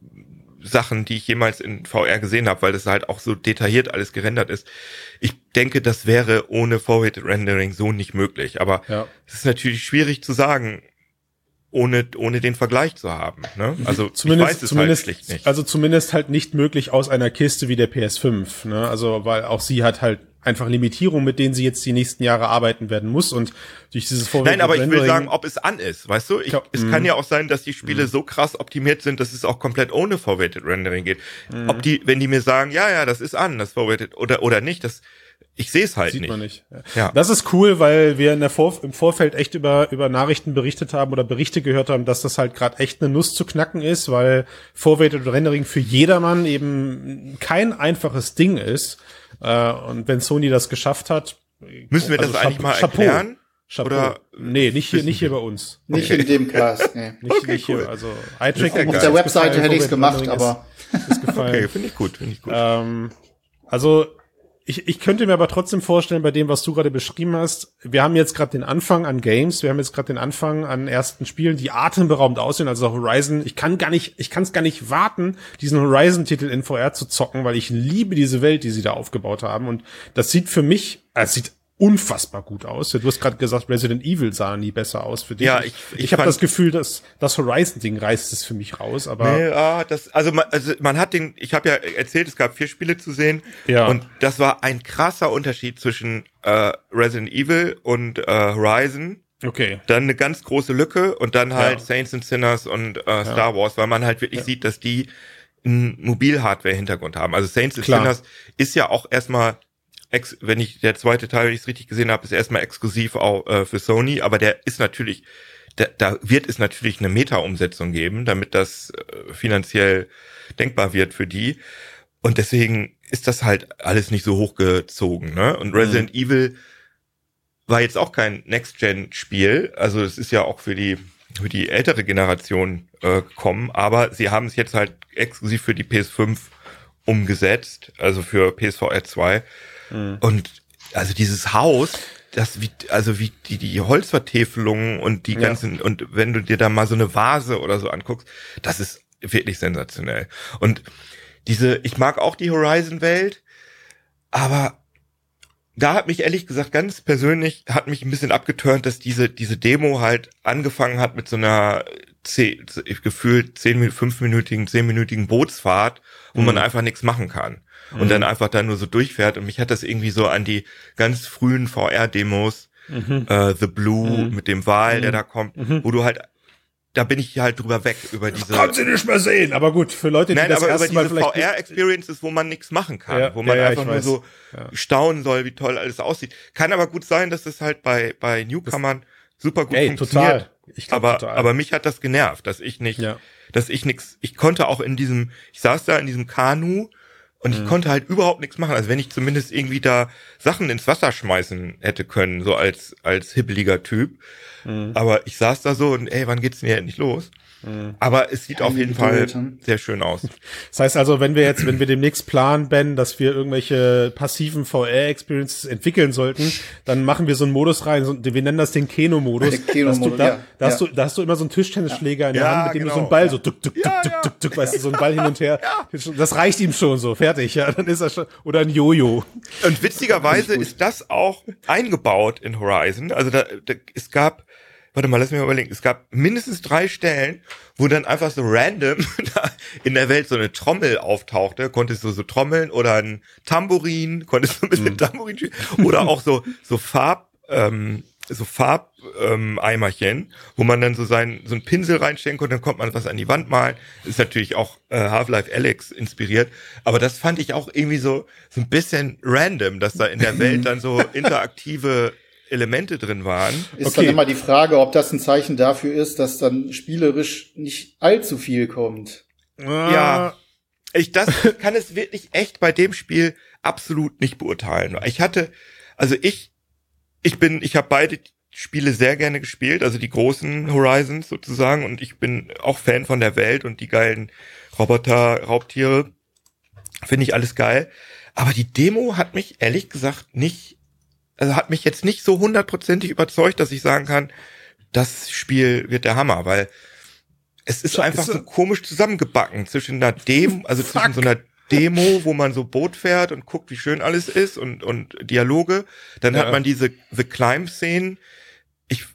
Sachen, die ich jemals in VR gesehen habe, weil das halt auch so detailliert alles gerendert ist. Ich denke, das wäre ohne Forward Rendering so nicht möglich. Aber ja. es ist natürlich schwierig zu sagen, ohne, ohne den Vergleich zu haben. Ne? Also zumindest, ich weiß es halt zumindest, halt nicht. Also zumindest halt nicht möglich aus einer Kiste wie der PS5. Ne? Also weil auch sie hat halt einfach Limitierungen, mit denen sie jetzt die nächsten Jahre arbeiten werden muss und durch dieses Vorwärts Nein, aber ich will sagen, ob es an ist, weißt du? Ich, glaub, es kann mhm. ja auch sein, dass die Spiele mm. so krass optimiert sind, dass es auch komplett ohne Forwarded Rendering geht. Ob die, wenn die mir sagen, ja, ja, das ist an, das Forwarded oder oder nicht, das ich sehe es halt Sieht nicht. man nicht. Ja. Das ist cool, weil wir in der Vor im Vorfeld echt über, über Nachrichten berichtet haben oder Berichte gehört haben, dass das halt gerade echt eine Nuss zu knacken ist, weil Forwarded Rendering für jedermann eben kein einfaches Ding ist. Äh, und wenn Sony das geschafft hat. Müssen wir also das eigentlich mal erklären? Chapeau. Oder nee, nicht hier, nicht hier bei uns. Nicht okay. in dem Class. Nee. *laughs* Nicht, okay, nicht cool. hier. Also Eye-Tracking auf der Webseite hätte ich es gemacht, aber ist, ist gefallen. Okay, finde ich gut, finde ich gut. Ähm, also ich, ich könnte mir aber trotzdem vorstellen, bei dem, was du gerade beschrieben hast, wir haben jetzt gerade den Anfang an Games, wir haben jetzt gerade den Anfang an ersten Spielen, die atemberaubend aussehen, also Horizon. Ich kann gar nicht, ich kann es gar nicht warten, diesen Horizon-Titel in VR zu zocken, weil ich liebe diese Welt, die sie da aufgebaut haben. Und das sieht für mich, äh, es sieht unfassbar gut aus. Du hast gerade gesagt, Resident Evil sah nie besser aus für dich. Ja, ich, ich, ich habe das Gefühl, dass das Horizon-Ding reißt es für mich raus. Aber nee, ah, das, also, man, also man hat den, ich habe ja erzählt, es gab vier Spiele zu sehen. Ja. Und das war ein krasser Unterschied zwischen äh, Resident Evil und äh, Horizon. Okay. Dann eine ganz große Lücke und dann halt ja. Saints and Sinners und äh, Star ja. Wars, weil man halt wirklich ja. sieht, dass die einen Mobil-Hardware-Hintergrund haben. Also Saints and. Sinners ist ja auch erstmal ex wenn ich der zweite Teil, wenn ich es richtig gesehen habe, ist erstmal exklusiv auch äh, für Sony, aber der ist natürlich, da, da wird es natürlich eine Meta-Umsetzung geben, damit das äh, finanziell denkbar wird für die. Und deswegen ist das halt alles nicht so hochgezogen. Ne? Und Resident mhm. Evil war jetzt auch kein Next-Gen-Spiel. Also es ist ja auch für die für die ältere Generation äh, gekommen, aber sie haben es jetzt halt exklusiv für die PS5 umgesetzt, also für PSVR 2. Mhm. Und also dieses Haus, das wie, also wie die, die Holzvertäfelungen und die ganzen, ja. und wenn du dir da mal so eine Vase oder so anguckst, das ist wirklich sensationell. Und diese, ich mag auch die Horizon-Welt, aber da hat mich ehrlich gesagt ganz persönlich hat mich ein bisschen abgeturnt, dass diese diese Demo halt angefangen hat mit so einer zehn, gefühlt zehn, fünfminütigen, zehnminütigen Bootsfahrt, wo mhm. man einfach nichts machen kann und mhm. dann einfach da nur so durchfährt. Und mich hat das irgendwie so an die ganz frühen VR-Demos, mhm. äh, The Blue mhm. mit dem Wal, der mhm. da kommt, mhm. wo du halt da bin ich halt drüber weg über diese. Kann sie nicht mehr sehen, aber gut für Leute, die Nein, das aber erste über diese VR-Experiences, wo man nichts machen kann, ja, wo man ja, einfach nur weiß. so ja. staunen soll, wie toll alles aussieht. Kann aber gut sein, dass das halt bei bei Newcomern das, super gut ey, funktioniert. Total. Ich glaub, aber total. aber mich hat das genervt, dass ich nicht, dass ich nichts. Ich konnte auch in diesem, ich saß da in diesem Kanu und ich mhm. konnte halt überhaupt nichts machen. Also wenn ich zumindest irgendwie da Sachen ins Wasser schmeißen hätte können, so als, als hibbeliger Typ. Mhm. Aber ich saß da so und ey, wann geht's denn hier endlich los? Mhm. Aber es sieht auf jeden Fall sehr schön aus. Das heißt also, wenn wir jetzt, wenn wir demnächst planen, Ben, dass wir irgendwelche passiven VR-Experiences entwickeln sollten, dann machen wir so einen Modus rein, so, wir nennen das den Keno-Modus. *laughs* Keno da, da, ja. hast du, da hast du immer so einen Tischtennisschläger in der ja, Hand, mit dem genau. du so einen Ball so duck, duck, duck, duck, duck, duck, weißt du, so einen Ball hin und her. Das reicht ihm schon so, fertig, ja, dann ist er schon, oder ein Jojo. Und witzigerweise ist das auch eingebaut in Horizon. Also da, da es gab warte mal, lass mich mal überlegen. Es gab mindestens drei Stellen, wo dann einfach so random *laughs* in der Welt so eine Trommel auftauchte. Konntest du so trommeln oder ein Tambourin, konntest du ein bisschen mhm. Tambourin spielen. Oder auch so, so Farb, ähm, so Farbeimerchen, ähm, wo man dann so sein so einen Pinsel reinstecken konnte, dann kommt man was an die Wand malen. Ist natürlich auch äh, Half-Life Alex inspiriert, aber das fand ich auch irgendwie so so ein bisschen random, dass da in der Welt dann so *laughs* interaktive Elemente drin waren. Ist okay. dann immer die Frage, ob das ein Zeichen dafür ist, dass dann spielerisch nicht allzu viel kommt. Ja, ich das *laughs* kann es wirklich echt bei dem Spiel absolut nicht beurteilen. Ich hatte, also ich, ich bin, ich habe beide Spiele sehr gerne gespielt, also die großen Horizons sozusagen, und ich bin auch Fan von der Welt und die geilen Roboter, Raubtiere, finde ich alles geil. Aber die Demo hat mich ehrlich gesagt nicht also hat mich jetzt nicht so hundertprozentig überzeugt, dass ich sagen kann, das Spiel wird der Hammer, weil es ist so einfach so komisch zusammengebacken zwischen einer Demo, *laughs* also Fuck. zwischen so einer Demo, wo man so Boot fährt und guckt, wie schön alles ist und, und Dialoge. Dann ja. hat man diese The Climb-Szenen. Ich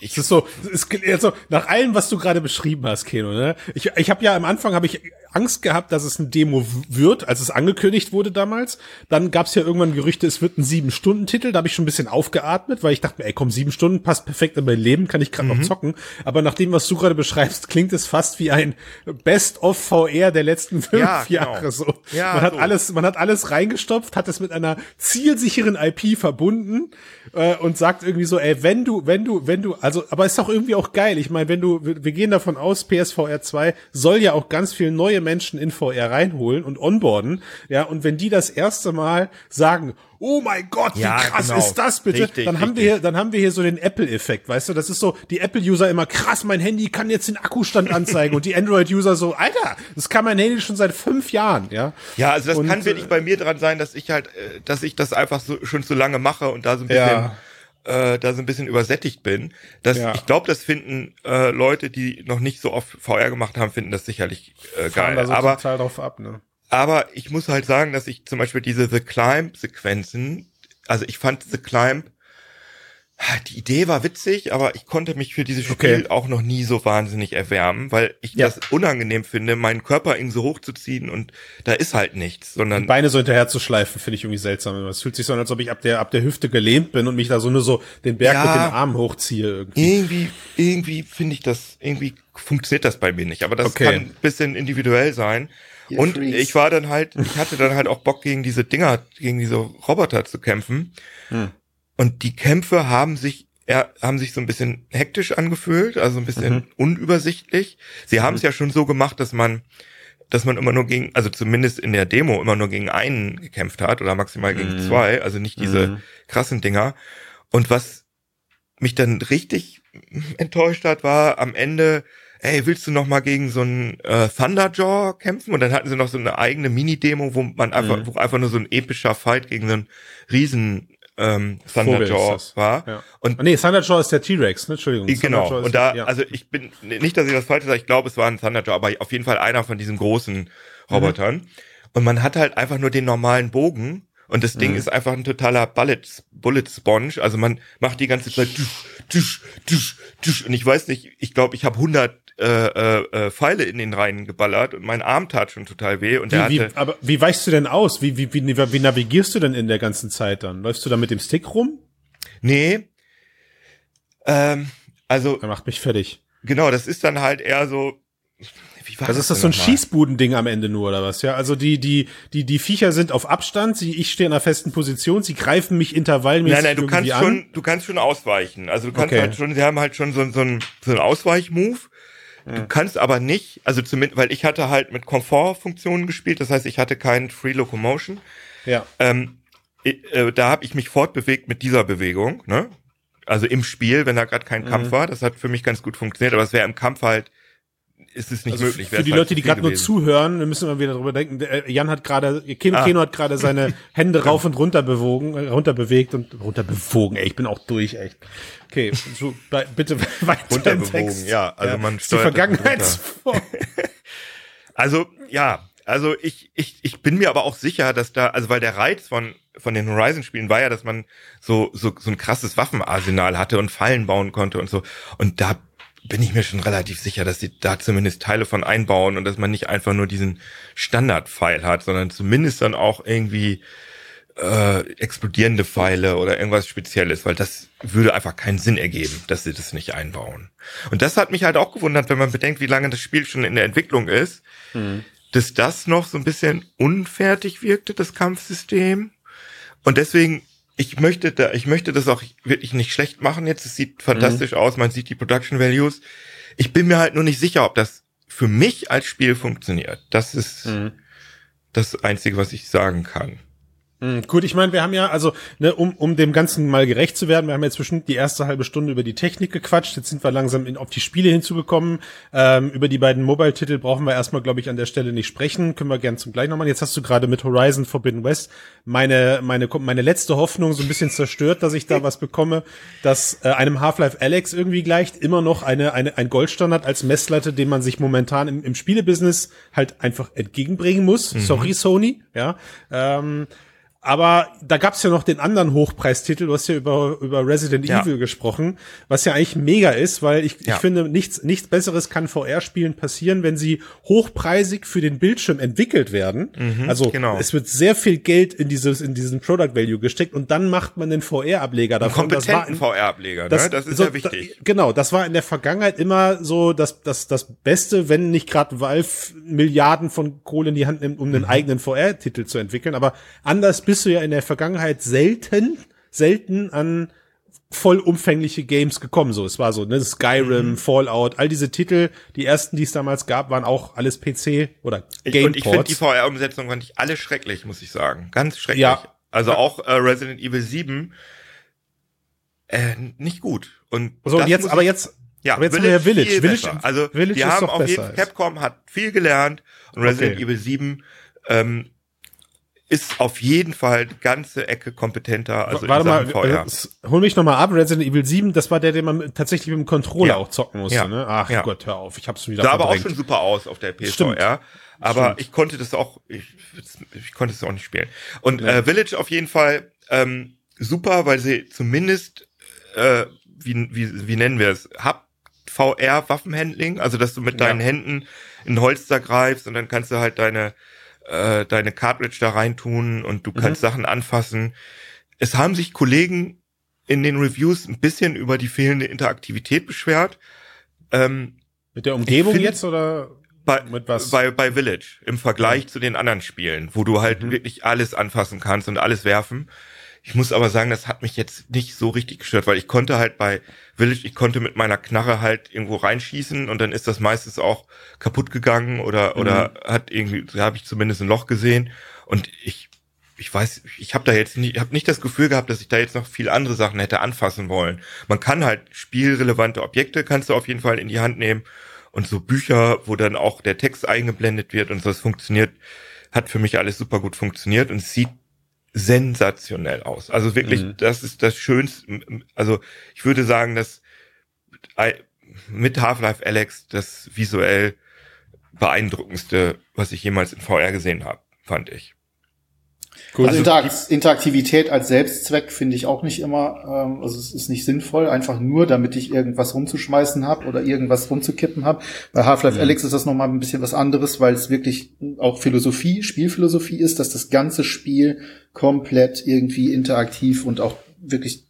ich es ist so, es ist so, nach allem, was du gerade beschrieben hast, Keno, ne? Ich, ich habe ja am Anfang habe ich Angst gehabt, dass es ein Demo wird, als es angekündigt wurde damals. Dann gab es ja irgendwann Gerüchte, es wird ein sieben-Stunden-Titel. Da habe ich schon ein bisschen aufgeatmet, weil ich dachte mir, ey, komm, sieben Stunden passt perfekt in mein Leben, kann ich gerade mhm. noch zocken. Aber nach dem, was du gerade beschreibst, klingt es fast wie ein Best of VR der letzten fünf ja, genau. Jahre. So, ja, man hat so. alles, man hat alles reingestopft, hat es mit einer zielsicheren IP verbunden äh, und sagt irgendwie so, ey, wenn du, wenn du, wenn du, also, aber ist doch irgendwie auch geil. Ich meine, wenn du, wir, wir gehen davon aus, PSVR 2 soll ja auch ganz viel neue Menschen in VR reinholen und onboarden, ja, und wenn die das erste Mal sagen, oh mein Gott, wie ja, krass genau. ist das bitte? Richtig, dann haben richtig. wir hier, dann haben wir hier so den Apple-Effekt, weißt du? Das ist so, die Apple-User immer krass, mein Handy kann jetzt den Akkustand anzeigen und die Android-User so, Alter, das kann mein Handy schon seit fünf Jahren, ja? Ja, also das und, kann wirklich bei mir dran sein, dass ich halt, äh, dass ich das einfach so schon zu lange mache und da so ein bisschen ja äh, da so ein bisschen übersättigt bin. Das, ja. Ich glaube, das finden äh, Leute, die noch nicht so oft VR gemacht haben, finden das sicherlich äh, geil. Da so aber, drauf ab, ne? aber ich muss halt sagen, dass ich zum Beispiel diese The Climb-Sequenzen, also ich fand The Climb die Idee war witzig, aber ich konnte mich für dieses Spiel okay. auch noch nie so wahnsinnig erwärmen, weil ich ja. das unangenehm finde, meinen Körper irgendwie so hochzuziehen und da ist halt nichts, sondern die Beine so hinterher zu schleifen, finde ich irgendwie seltsam. Es fühlt sich so an, als ob ich ab der ab der Hüfte gelähmt bin und mich da so nur so den Berg ja, mit den Armen hochziehe irgendwie. Irgendwie irgendwie finde ich das irgendwie funktioniert das bei mir nicht, aber das okay. kann ein bisschen individuell sein. Ihr und Freaks. ich war dann halt, ich hatte dann halt auch Bock gegen diese Dinger, gegen diese Roboter zu kämpfen. Hm. Und die Kämpfe haben sich ja, haben sich so ein bisschen hektisch angefühlt, also ein bisschen mhm. unübersichtlich. Sie haben es ja schon so gemacht, dass man, dass man immer nur gegen, also zumindest in der Demo immer nur gegen einen gekämpft hat oder maximal mhm. gegen zwei, also nicht diese mhm. krassen Dinger. Und was mich dann richtig enttäuscht hat, war am Ende, ey, willst du noch mal gegen so einen äh, Thunderjaw kämpfen? Und dann hatten sie noch so eine eigene Mini-Demo, wo man einfach, mhm. wo einfach nur so ein epischer Fight gegen so einen riesen ähm, Thunderjaw war. Ja. Und nee, Thunderjaw ist der T-Rex, ne? Entschuldigung. Genau. Und da, ja. also ich bin nicht, dass ich das falsch sage, ich glaube, es war ein Thunderjaw, aber auf jeden Fall einer von diesen großen Robotern. Mhm. Und man hat halt einfach nur den normalen Bogen und das Ding mhm. ist einfach ein totaler Bullet, Bullet Sponge. Also man macht die ganze Zeit tüsch, tüsch, tüsch, tüsch. Und ich weiß nicht, ich glaube, ich habe 100 äh, äh, äh, Pfeile in den Reihen geballert und mein Arm tat schon total weh. Und der wie, hatte, wie, aber wie weichst du denn aus? Wie, wie, wie, wie navigierst du denn in der ganzen Zeit dann? Läufst du da mit dem Stick rum? Nee. Ähm, also. Er macht mich fertig. Genau, das ist dann halt eher so, wie war das? Das ist so ein Schießbudending am Ende nur, oder was? Ja, also die, die, die, die Viecher sind auf Abstand, sie, ich stehe in einer festen Position, sie greifen mich intervallmäßig Nein, nein, du kannst an. schon, du kannst schon ausweichen. Also du kannst okay. halt schon, sie haben halt schon so, so ein, so ein Ausweichmove. Du kannst aber nicht, also zumindest, weil ich hatte halt mit Komfortfunktionen gespielt, das heißt, ich hatte keinen Free Locomotion. Ja. Ähm, äh, da habe ich mich fortbewegt mit dieser Bewegung, ne? Also im Spiel, wenn da gerade kein Kampf mhm. war, das hat für mich ganz gut funktioniert, aber es wäre im Kampf halt ist es nicht also möglich. Für die halt Leute, die gerade nur zuhören, wir müssen mal wieder darüber denken. Äh, Jan hat gerade, Keno, ah. Keno hat gerade seine *laughs* Hände rauf und runter bewogen, äh, runter bewegt und runter bewogen. Ey, ich bin auch durch, echt. Okay, so, bitte *laughs* weiter Runterbewogen, ja. Also ja, man steuert die Vergangenheit. *laughs* also ja, also ich, ich, ich bin mir aber auch sicher, dass da, also weil der Reiz von von den Horizon-Spielen war ja, dass man so, so, so ein krasses Waffenarsenal hatte und Fallen bauen konnte und so. Und da bin ich mir schon relativ sicher, dass sie da zumindest Teile von einbauen und dass man nicht einfach nur diesen Standard-File hat, sondern zumindest dann auch irgendwie äh, explodierende Pfeile oder irgendwas Spezielles, weil das würde einfach keinen Sinn ergeben, dass sie das nicht einbauen. Und das hat mich halt auch gewundert, wenn man bedenkt, wie lange das Spiel schon in der Entwicklung ist, mhm. dass das noch so ein bisschen unfertig wirkte, das Kampfsystem. Und deswegen ich möchte da, ich möchte das auch wirklich nicht schlecht machen jetzt. Es sieht fantastisch mhm. aus, man sieht die Production Values. Ich bin mir halt nur nicht sicher, ob das für mich als Spiel funktioniert. Das ist mhm. das Einzige, was ich sagen kann. Mhm, gut, ich meine, wir haben ja, also, ne, um, um dem Ganzen mal gerecht zu werden, wir haben jetzt bestimmt die erste halbe Stunde über die Technik gequatscht, jetzt sind wir langsam in, auf die Spiele hinzugekommen. Ähm, über die beiden Mobile-Titel brauchen wir erstmal, glaube ich, an der Stelle nicht sprechen, können wir gern zum gleich nochmal. Jetzt hast du gerade mit Horizon Forbidden West meine, meine, meine letzte Hoffnung so ein bisschen zerstört, dass ich da was bekomme, dass äh, einem Half-Life Alex irgendwie gleicht, immer noch eine, eine, ein Goldstandard als Messlatte, den man sich momentan im, im Spielebusiness halt einfach entgegenbringen muss. Mhm. Sorry, Sony, ja. Ähm, aber da gab's ja noch den anderen Hochpreistitel, du hast ja über, über Resident ja. Evil gesprochen, was ja eigentlich mega ist, weil ich, ja. ich finde, nichts, nichts Besseres kann VR-Spielen passieren, wenn sie hochpreisig für den Bildschirm entwickelt werden. Mhm, also genau. es wird sehr viel Geld in dieses, in diesen Product Value gesteckt und dann macht man den VR-Ableger davon. Einen kompetenten VR-Ableger, ne? Das, das ist so, ja wichtig. Da, genau, das war in der Vergangenheit immer so das, das, das Beste, wenn nicht gerade Valve Milliarden von Kohle in die Hand nimmt, um mhm. den eigenen VR-Titel zu entwickeln. Aber anders bist bist du ja in der Vergangenheit selten, selten an vollumfängliche Games gekommen. So, es war so, ne, Skyrim, mhm. Fallout, all diese Titel, die ersten, die es damals gab, waren auch alles PC oder Game Und ich finde die VR-Umsetzung fand ich alle schrecklich, muss ich sagen. Ganz schrecklich. Ja. Also auch äh, Resident Evil 7 äh, nicht gut. Und so, und jetzt, aber jetzt, ja, aber jetzt Village, haben wir Village. Village, also Village die haben auf jeden Capcom hat viel gelernt und Resident okay. Evil 7 ähm, ist auf jeden Fall ganze Ecke kompetenter. Also Warte mal, VR. Äh, hol mich nochmal ab. Resident Evil 7, das war der, den man tatsächlich mit dem Controller ja. auch zocken musste. Ja. Ne? Ach ja. Gott, hör auf, ich hab's wieder Sah aber auch schon super aus auf der PSVR. Stimmt. Aber Stimmt. ich konnte das auch, ich, ich konnte es auch nicht spielen. Und äh, Village auf jeden Fall ähm, super, weil sie zumindest, äh, wie, wie, wie nennen wir es, hab VR-Waffenhandling, also dass du mit deinen Händen in Holster greifst und dann kannst du halt deine äh, deine Cartridge da reintun und du kannst mhm. Sachen anfassen. Es haben sich Kollegen in den Reviews ein bisschen über die fehlende Interaktivität beschwert. Ähm, mit der Umgebung find, jetzt oder bei, mit was? Bei, bei Village im Vergleich ja. zu den anderen Spielen, wo du halt mhm. wirklich alles anfassen kannst und alles werfen. Ich muss aber sagen, das hat mich jetzt nicht so richtig gestört, weil ich konnte halt bei Village, ich konnte mit meiner Knarre halt irgendwo reinschießen und dann ist das meistens auch kaputt gegangen oder mhm. oder hat irgendwie, da habe ich zumindest ein Loch gesehen und ich ich weiß, ich habe da jetzt nicht, habe nicht das Gefühl gehabt, dass ich da jetzt noch viel andere Sachen hätte anfassen wollen. Man kann halt spielrelevante Objekte kannst du auf jeden Fall in die Hand nehmen und so Bücher, wo dann auch der Text eingeblendet wird und so, das funktioniert, hat für mich alles super gut funktioniert und sieht sensationell aus. Also wirklich, mhm. das ist das Schönste. Also ich würde sagen, dass mit Half-Life Alex das visuell beeindruckendste, was ich jemals in VR gesehen habe, fand ich. Cool. Also Interakt Interaktivität als Selbstzweck finde ich auch nicht immer, ähm, also es ist nicht sinnvoll, einfach nur, damit ich irgendwas rumzuschmeißen habe oder irgendwas rumzukippen habe. Bei Half-Life mhm. Alex ist das nochmal ein bisschen was anderes, weil es wirklich auch Philosophie, Spielphilosophie ist, dass das ganze Spiel komplett irgendwie interaktiv und auch wirklich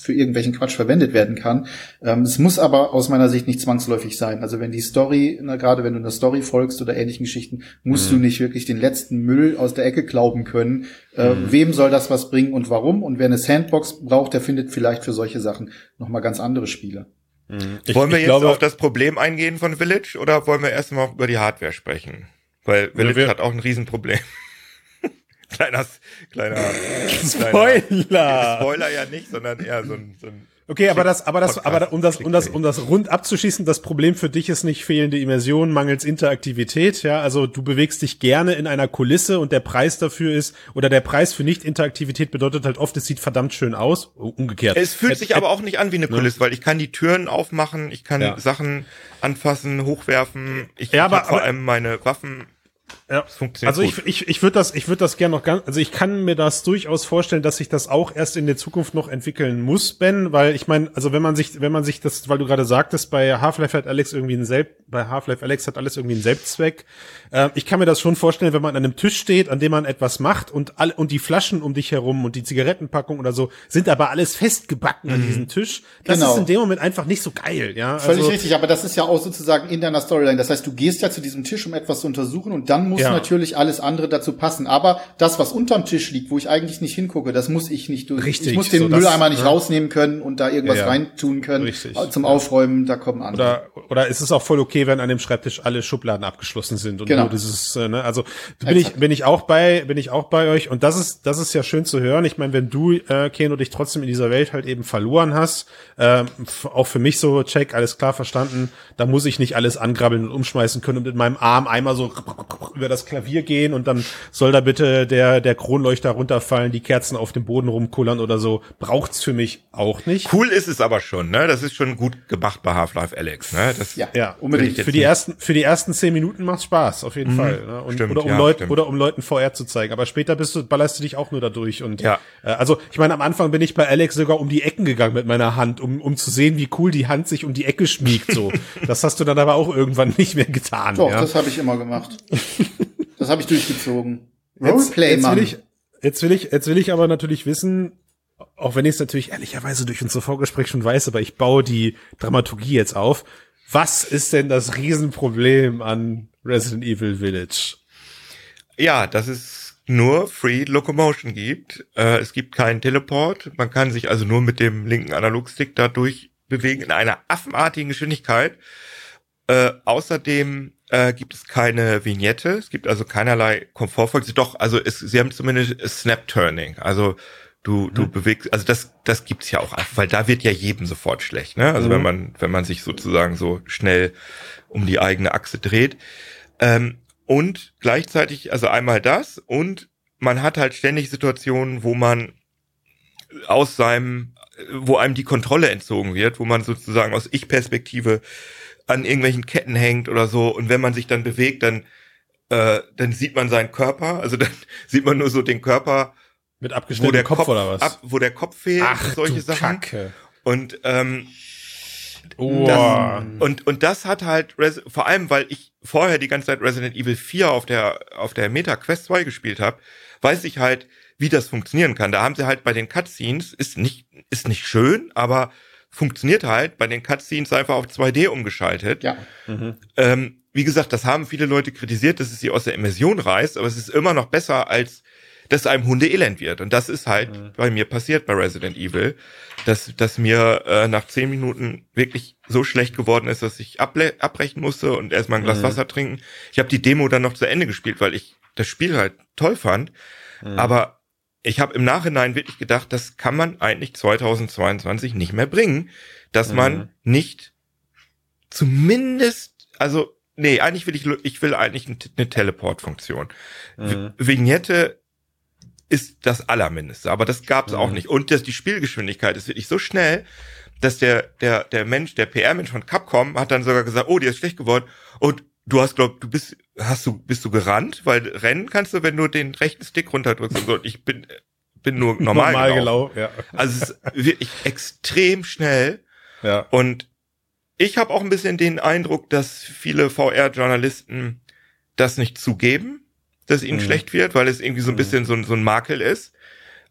für irgendwelchen Quatsch verwendet werden kann. Ähm, es muss aber aus meiner Sicht nicht zwangsläufig sein. Also wenn die Story, na, gerade wenn du einer Story folgst oder ähnlichen Geschichten, musst mhm. du nicht wirklich den letzten Müll aus der Ecke glauben können. Äh, mhm. Wem soll das was bringen und warum? Und wer eine Sandbox braucht, der findet vielleicht für solche Sachen nochmal ganz andere Spiele. Mhm. Ich, wollen wir jetzt glaube, auf das Problem eingehen von Village oder wollen wir erstmal über die Hardware sprechen? Weil Village hat auch ein Riesenproblem. *laughs* kleiner, kleiner, Spoiler. Kleiner, Spoiler ja nicht, sondern eher so ein, so ein Okay, aber das, aber das, aber um das, um das, um das rund abzuschließen, das Problem für dich ist nicht fehlende Immersion, mangels Interaktivität, ja. Also du bewegst dich gerne in einer Kulisse und der Preis dafür ist, oder der Preis für Nicht-Interaktivität bedeutet halt oft, es sieht verdammt schön aus. Umgekehrt. Es fühlt sich aber auch nicht an wie eine Kulisse, ne? weil ich kann die Türen aufmachen, ich kann ja. Sachen anfassen, hochwerfen, ich, ja, aber, vor allem meine Waffen ja. Also ich, ich, ich würde das, ich würde das gerne noch ganz, also ich kann mir das durchaus vorstellen, dass sich das auch erst in der Zukunft noch entwickeln muss, Ben, weil ich meine, also wenn man sich, wenn man sich das, weil du gerade sagtest, bei Half-Life hat Alex irgendwie ein Selbst, bei Half-Life Alex hat alles irgendwie einen Selbstzweck. Äh, ich kann mir das schon vorstellen, wenn man an einem Tisch steht, an dem man etwas macht und alle und die Flaschen um dich herum und die Zigarettenpackung oder so sind aber alles festgebacken mhm. an diesem Tisch. Das genau. ist in dem Moment einfach nicht so geil, ja. Völlig also, richtig, aber das ist ja auch sozusagen in deiner Storyline. Das heißt, du gehst ja zu diesem Tisch, um etwas zu untersuchen und dann muss ja. natürlich alles andere dazu passen. Aber das, was unterm Tisch liegt, wo ich eigentlich nicht hingucke, das muss ich nicht durch. Richtig. Ich muss den so Mülleimer nicht ja. rausnehmen können und da irgendwas ja, reintun können Richtig. zum Aufräumen. Da kommen andere. Oder, oder ist es auch voll okay, wenn an dem Schreibtisch alle Schubladen abgeschlossen sind und genau. nur dieses, äh, ne, also bin Exakt. ich bin ich auch bei bin ich auch bei euch und das ist das ist ja schön zu hören. Ich meine, wenn du äh, Keno dich trotzdem in dieser Welt halt eben verloren hast, äh, auch für mich so check alles klar verstanden, da muss ich nicht alles angrabbeln und umschmeißen können und mit meinem Arm einmal so über das Klavier gehen und dann soll da bitte der, der Kronleuchter runterfallen, die Kerzen auf dem Boden rumkullern oder so. Braucht's für mich auch nicht. Cool ist es aber schon, ne? Das ist schon gut gemacht bei Half-Life Alex, ne? Das ja, ja unbedingt. Für die ersten, für die ersten zehn Minuten macht's Spaß, auf jeden mhm, Fall. Ne? Und, stimmt, oder um ja, Leuten, oder um Leuten VR zu zeigen. Aber später bist du, ballerst du dich auch nur dadurch und, ja. Äh, also, ich meine, am Anfang bin ich bei Alex sogar um die Ecken gegangen mit meiner Hand, um, um zu sehen, wie cool die Hand sich um die Ecke schmiegt, so. *laughs* das hast du dann aber auch irgendwann nicht mehr getan. Doch, ja? das habe ich immer gemacht. *laughs* *laughs* Das habe ich durchgezogen. Roleplay, jetzt, jetzt will ich, jetzt will ich, jetzt will ich aber natürlich wissen, auch wenn ich es natürlich ehrlicherweise durch unser Vorgespräch schon weiß, aber ich baue die Dramaturgie jetzt auf. Was ist denn das Riesenproblem an Resident Evil Village? Ja, dass es nur Free Locomotion gibt. Äh, es gibt keinen Teleport. Man kann sich also nur mit dem linken Analogstick dadurch bewegen in einer affenartigen Geschwindigkeit. Äh, außerdem äh, gibt es keine Vignette, es gibt also keinerlei Komfortfolge. Doch, also es, sie haben zumindest Snap-Turning. Also du, du mhm. bewegst, also das, das gibt's ja auch einfach, weil da wird ja jedem sofort schlecht, ne? Also mhm. wenn man, wenn man sich sozusagen so schnell um die eigene Achse dreht. Ähm, und gleichzeitig, also einmal das und man hat halt ständig Situationen, wo man aus seinem, wo einem die Kontrolle entzogen wird, wo man sozusagen aus Ich-Perspektive an irgendwelchen Ketten hängt oder so. Und wenn man sich dann bewegt, dann, äh, dann sieht man seinen Körper. Also dann *laughs* sieht man nur so den Körper. Mit abgeschnittenem Kopf, Kopf, oder was? Ab, wo der Kopf fehlt, Ach, solche Sachen. Kacke. Und ähm, oh. das, und und das hat halt vor allem, weil ich vorher die ganze Zeit Resident Evil 4 auf der auf der Meta Quest 2 gespielt habe, weiß ich halt, wie das funktionieren kann. Da haben sie halt bei den Cutscenes ist nicht ist nicht schön, aber funktioniert halt bei den Cutscenes einfach auf 2D umgeschaltet. Ja. Mhm. Ähm, wie gesagt, das haben viele Leute kritisiert, dass es sie aus der Immersion reißt, aber es ist immer noch besser, als dass einem Hunde elend wird. Und das ist halt mhm. bei mir passiert bei Resident Evil, dass, dass mir äh, nach zehn Minuten wirklich so schlecht geworden ist, dass ich abbrechen musste und erstmal ein Glas mhm. Wasser trinken. Ich habe die Demo dann noch zu Ende gespielt, weil ich das Spiel halt toll fand. Mhm. Aber ich habe im Nachhinein wirklich gedacht, das kann man eigentlich 2022 nicht mehr bringen, dass mhm. man nicht zumindest, also nee, eigentlich will ich, ich will eigentlich eine Teleport-Funktion. Mhm. Vignette ist das Allermindeste. Aber das gab es mhm. auch nicht. Und das, die Spielgeschwindigkeit ist wirklich so schnell, dass der, der, der Mensch, der PR-Mensch von Capcom hat dann sogar gesagt, oh, die ist schlecht geworden. Und du hast, glaub, du bist, hast du, bist du gerannt? Weil rennen kannst du, wenn du den rechten Stick runterdrückst und so. Ich bin, bin nur normal, normal gelaufen. Gelau, ja. Also es ist wirklich extrem schnell. Ja. Und ich habe auch ein bisschen den Eindruck, dass viele VR-Journalisten das nicht zugeben, dass ihnen mhm. schlecht wird, weil es irgendwie so ein mhm. bisschen so, so ein Makel ist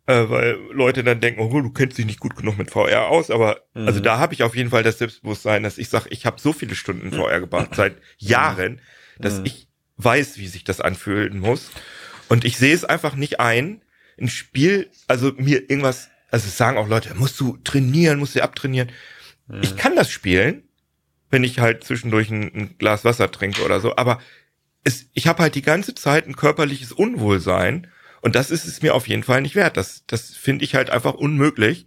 äh, weil Leute dann denken, oh, du kennst dich nicht gut genug mit VR aus, aber mhm. also da habe ich auf jeden Fall das Selbstbewusstsein, dass ich sage, ich habe so viele Stunden VR gebracht seit *laughs* Jahren, dass mhm. ich weiß, wie sich das anfühlen muss und ich sehe es einfach nicht ein, ein Spiel, also mir irgendwas, also sagen auch Leute, musst du trainieren, musst du abtrainieren. Mhm. Ich kann das spielen, wenn ich halt zwischendurch ein, ein Glas Wasser trinke oder so, aber es, ich habe halt die ganze Zeit ein körperliches Unwohlsein und das ist es mir auf jeden Fall nicht wert. Das, das finde ich halt einfach unmöglich,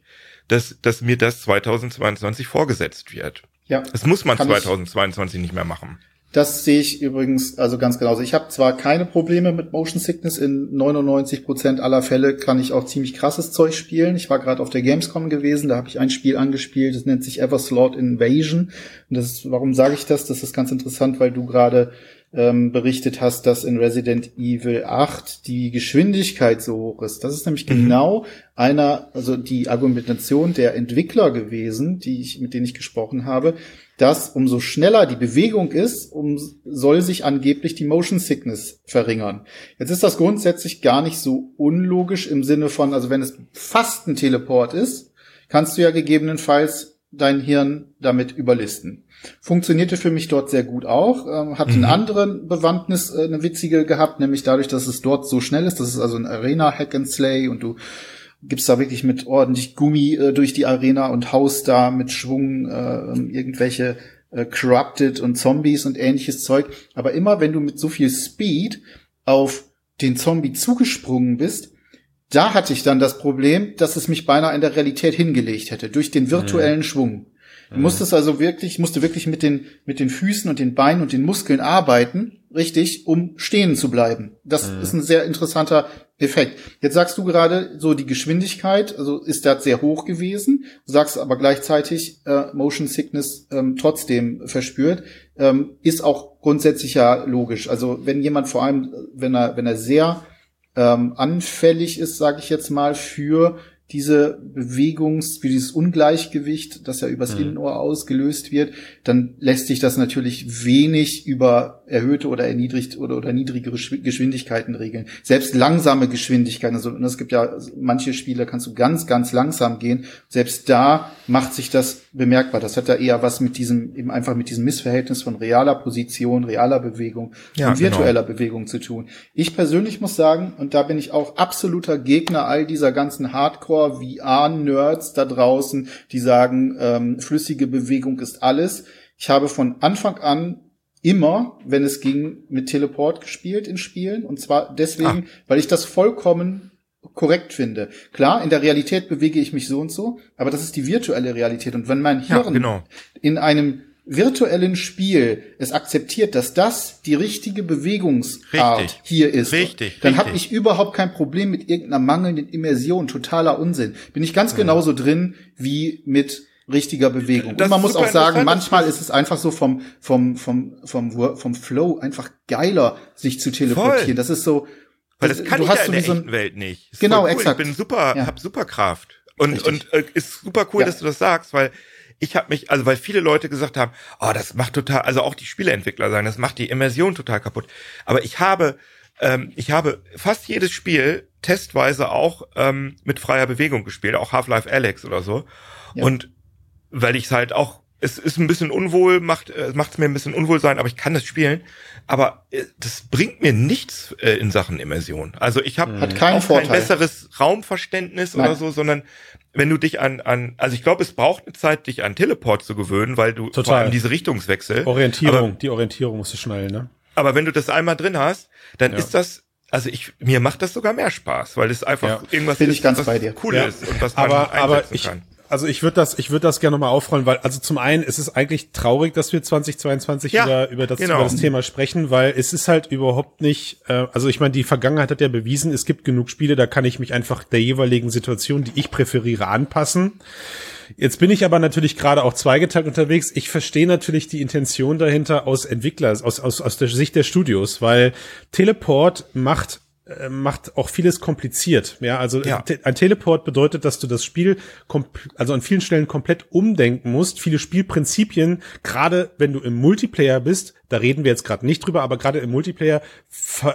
dass, dass mir das 2022 vorgesetzt wird. Ja. Das muss man 2022 nicht mehr machen. Das sehe ich übrigens also ganz genauso. Ich habe zwar keine Probleme mit Motion Sickness. In 99 Prozent aller Fälle kann ich auch ziemlich krasses Zeug spielen. Ich war gerade auf der Gamescom gewesen, da habe ich ein Spiel angespielt, das nennt sich Everslot Invasion. Und das ist, warum sage ich das? Das ist ganz interessant, weil du gerade ähm, berichtet hast, dass in Resident Evil 8 die Geschwindigkeit so hoch ist. Das ist nämlich mhm. genau einer, also die Argumentation der Entwickler gewesen, die ich, mit denen ich gesprochen habe, dass umso schneller die Bewegung ist, um, soll sich angeblich die Motion Sickness verringern. Jetzt ist das grundsätzlich gar nicht so unlogisch im Sinne von, also wenn es fast ein Teleport ist, kannst du ja gegebenenfalls dein Hirn damit überlisten. Funktionierte für mich dort sehr gut auch. Ähm, hat mhm. einen anderen Bewandtnis, äh, eine witzige gehabt, nämlich dadurch, dass es dort so schnell ist. Das ist also ein Arena Hack and Slay und du gibst da wirklich mit ordentlich Gummi äh, durch die Arena und haust da mit Schwung äh, irgendwelche äh, Corrupted und Zombies und ähnliches Zeug. Aber immer wenn du mit so viel Speed auf den Zombie zugesprungen bist, da hatte ich dann das Problem, dass es mich beinahe in der Realität hingelegt hätte, durch den virtuellen mhm. Schwung. Du mhm. musstest also wirklich, musste wirklich mit den, mit den Füßen und den Beinen und den Muskeln arbeiten, richtig, um stehen zu bleiben. Das mhm. ist ein sehr interessanter Effekt. Jetzt sagst du gerade so die Geschwindigkeit, also ist das sehr hoch gewesen, sagst aber gleichzeitig äh, Motion Sickness ähm, trotzdem verspürt, ähm, ist auch grundsätzlich ja logisch. Also wenn jemand vor allem, wenn er, wenn er sehr ähm, anfällig ist, sage ich jetzt mal, für diese Bewegungs, für dieses Ungleichgewicht, das ja übers mhm. Innenohr ausgelöst wird, dann lässt sich das natürlich wenig über erhöhte oder erniedrigt oder, oder niedrigere Geschwindigkeiten regeln. Selbst langsame Geschwindigkeiten, also es gibt ja manche Spiele, kannst du ganz, ganz langsam gehen. Selbst da macht sich das bemerkbar. Das hat ja eher was mit diesem, eben einfach mit diesem Missverhältnis von realer Position, realer Bewegung ja, und virtueller genau. Bewegung zu tun. Ich persönlich muss sagen, und da bin ich auch absoluter Gegner all dieser ganzen Hardcore-VR-Nerds da draußen, die sagen, ähm, flüssige Bewegung ist alles. Ich habe von Anfang an immer, wenn es ging, mit Teleport gespielt in Spielen. Und zwar deswegen, ah. weil ich das vollkommen korrekt finde. Klar, in der Realität bewege ich mich so und so, aber das ist die virtuelle Realität. Und wenn mein Hirn ja, genau. in einem virtuellen Spiel es akzeptiert, dass das die richtige Bewegungsart richtig. hier ist, richtig, dann habe ich überhaupt kein Problem mit irgendeiner mangelnden Immersion, totaler Unsinn. Bin ich ganz genauso drin wie mit richtiger Bewegung. Das und man muss auch sagen, manchmal ist es einfach so vom, vom, vom, vom, vom Flow einfach geiler, sich zu teleportieren. Voll. Das ist so. Weil das, das kann du ich hast ja in der so echten Welt nicht. Ist genau, cool. exakt. Ich bin super, ja. hab Superkraft. Und, Richtig. und äh, ist super cool, ja. dass du das sagst, weil ich habe mich, also weil viele Leute gesagt haben, oh, das macht total, also auch die Spieleentwickler sagen, das macht die Immersion total kaputt. Aber ich habe, ähm, ich habe fast jedes Spiel testweise auch ähm, mit freier Bewegung gespielt, auch Half-Life Alex oder so. Ja. Und weil ich es halt auch, es ist ein bisschen unwohl, macht äh, macht es mir ein bisschen unwohl sein, aber ich kann das spielen. Aber äh, das bringt mir nichts äh, in Sachen Immersion. Also ich habe kein, besseres Raumverständnis Nein. oder so, sondern wenn du dich an, an also ich glaube, es braucht eine Zeit, dich an Teleport zu gewöhnen, weil du Total. vor allem diese Richtungswechsel. Orientierung, aber, die Orientierung musst du schnell, ne? Aber wenn du das einmal drin hast, dann ja. ist das also ich, mir macht das sogar mehr Spaß, weil es einfach ja. irgendwas Bin ist, ich ganz was bei dir. cool ja. ist und was man aber, aber ich, kann also ich würde das, ich würde das gerne mal aufrollen, weil also zum einen ist es eigentlich traurig, dass wir 2022 ja, über, über, das, genau. über das Thema sprechen, weil es ist halt überhaupt nicht, äh, also ich meine, die Vergangenheit hat ja bewiesen, es gibt genug Spiele, da kann ich mich einfach der jeweiligen Situation, die ich präferiere, anpassen. Jetzt bin ich aber natürlich gerade auch zweigeteilt unterwegs. Ich verstehe natürlich die Intention dahinter aus Entwicklers, aus, aus, aus der Sicht der Studios, weil Teleport macht macht auch vieles kompliziert. Ja, also ja. ein Teleport bedeutet, dass du das Spiel also an vielen Stellen komplett umdenken musst. Viele Spielprinzipien, gerade wenn du im Multiplayer bist, da reden wir jetzt gerade nicht drüber, aber gerade im Multiplayer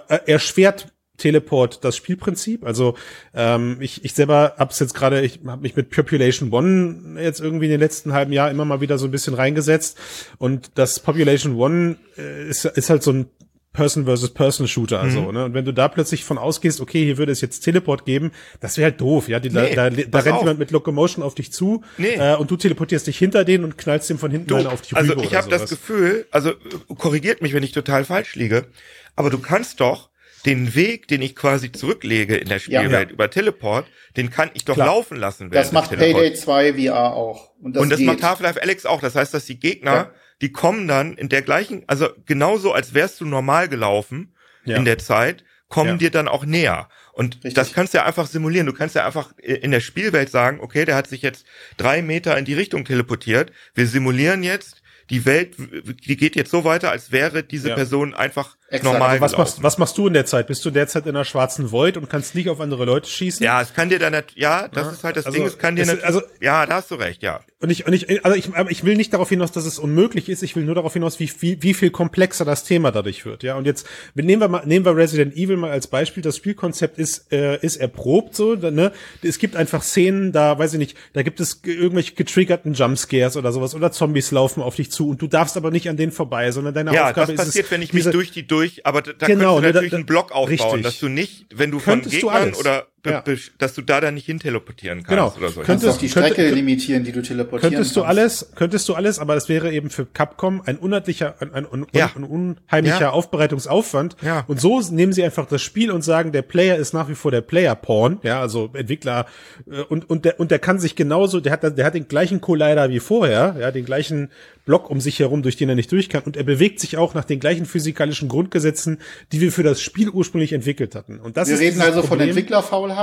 äh, erschwert Teleport das Spielprinzip. Also ähm, ich, ich selber hab's jetzt gerade, ich habe mich mit Population One jetzt irgendwie in den letzten halben Jahr immer mal wieder so ein bisschen reingesetzt und das Population One äh, ist, ist halt so ein Person versus Person Shooter, also, mhm. ne? Und wenn du da plötzlich von ausgehst, okay, hier würde es jetzt Teleport geben, das wäre halt doof, ja? Die, nee, da, da, da rennt auf. jemand mit Locomotion auf dich zu nee. äh, und du teleportierst dich hinter denen und knallst dem von hinten du, auf die Rübe Also ich habe das Gefühl, also korrigiert mich, wenn ich total falsch liege, aber du kannst doch den Weg, den ich quasi zurücklege in der Spielwelt ja, ja. über Teleport, den kann ich doch Klar. laufen lassen. Das macht Payday 2 VR auch. Und das, und das macht Half-Life Alex auch. Das heißt, dass die Gegner ja die kommen dann in der gleichen, also genauso als wärst du normal gelaufen ja. in der Zeit, kommen ja. dir dann auch näher. Und Richtig. das kannst du ja einfach simulieren. Du kannst ja einfach in der Spielwelt sagen, okay, der hat sich jetzt drei Meter in die Richtung teleportiert. Wir simulieren jetzt, die Welt, die geht jetzt so weiter, als wäre diese ja. Person einfach Exakt. normal. Also was machst, was machst du in der Zeit? Bist du derzeit in einer schwarzen Void und kannst nicht auf andere Leute schießen? Ja, es kann dir dann ja, das ja. ist halt das also, Ding, es kann dir nicht, also, ja, da hast du recht, ja. Und ich, und ich, also ich, ich will nicht darauf hinaus, dass es unmöglich ist, ich will nur darauf hinaus, wie, wie, wie viel komplexer das Thema dadurch wird, ja. Und jetzt, nehmen wir mal, nehmen wir Resident Evil mal als Beispiel, das Spielkonzept ist, äh, ist erprobt, so, ne. Es gibt einfach Szenen, da, weiß ich nicht, da gibt es irgendwelche getriggerten Jumpscares oder sowas, oder Zombies laufen auf dich zu und du darfst aber nicht an denen vorbei, sondern deine ja, Aufgabe ist Ja, das passiert, wenn ich mich durch die durch, aber da, genau, könntest du natürlich da, da, einen Block aufbauen, richtig. dass du nicht, wenn du von Gegnern oder ja. dass du da dann nicht hin teleportieren kannst genau. oder so. Könntest du die Strecke könnte, limitieren, die du teleportieren könntest kannst. du alles, könntest du alles, aber es wäre eben für Capcom ein unheimlicher, ein, ein, ein, ja. ein unheimlicher ja. Aufbereitungsaufwand. Ja. Und so nehmen sie einfach das Spiel und sagen, der Player ist nach wie vor der Player-Porn, ja, also Entwickler äh, und und der und der kann sich genauso, der hat der hat den gleichen Collider wie vorher, ja, den gleichen Block um sich herum, durch den er nicht durch kann und er bewegt sich auch nach den gleichen physikalischen Grundgesetzen, die wir für das Spiel ursprünglich entwickelt hatten. Und das wir ist reden also Problem. von Entwicklerfaulheit.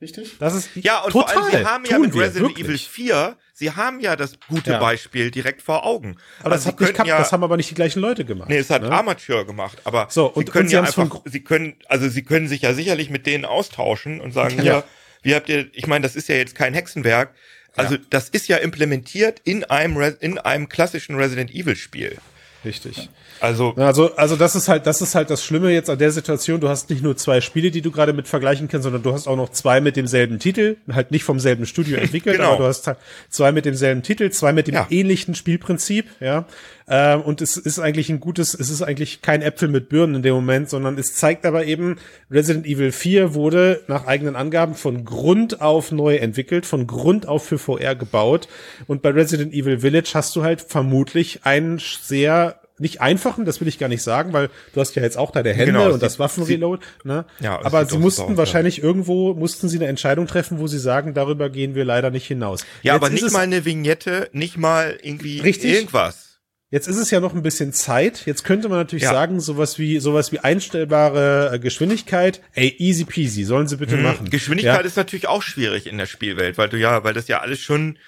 Richtig? Das ist ja und total, vor allem, sie haben ja mit Resident wir, Evil 4, sie haben ja das gute ja. Beispiel direkt vor Augen. Aber also das, hat nicht gehabt, ja, das haben aber nicht die gleichen Leute gemacht. Nee, es hat ne? Amateur gemacht, aber so, und, sie können und sie ja einfach, sie können, also sie können sich ja sicherlich mit denen austauschen und sagen, ja, ja wie habt ihr, ich meine, das ist ja jetzt kein Hexenwerk, also ja. das ist ja implementiert in einem, in einem klassischen Resident Evil Spiel. Richtig. Also, also, also das ist halt, das ist halt das Schlimme jetzt an der Situation. Du hast nicht nur zwei Spiele, die du gerade mit vergleichen kannst, sondern du hast auch noch zwei mit demselben Titel, halt nicht vom selben Studio *laughs* entwickelt, genau. aber du hast halt zwei mit demselben Titel, zwei mit dem ja. ähnlichen Spielprinzip, ja. Ähm, und es ist eigentlich ein gutes, es ist eigentlich kein Äpfel mit Birnen in dem Moment, sondern es zeigt aber eben, Resident Evil 4 wurde nach eigenen Angaben von Grund auf neu entwickelt, von Grund auf für VR gebaut. Und bei Resident Evil Village hast du halt vermutlich einen sehr nicht einfachen, das will ich gar nicht sagen, weil du hast ja jetzt auch deine Hände genau, und das Waffenreload, ne? Ja, aber sie mussten wahrscheinlich ja. irgendwo, mussten sie eine Entscheidung treffen, wo sie sagen, darüber gehen wir leider nicht hinaus. Ja, jetzt aber nicht mal eine Vignette, nicht mal irgendwie richtig, irgendwas. Jetzt ist es ja noch ein bisschen Zeit. Jetzt könnte man natürlich ja. sagen, sowas wie sowas wie einstellbare äh, Geschwindigkeit. Ey, easy peasy, sollen sie bitte hm. machen. Geschwindigkeit ja. ist natürlich auch schwierig in der Spielwelt, weil du ja, weil das ja alles schon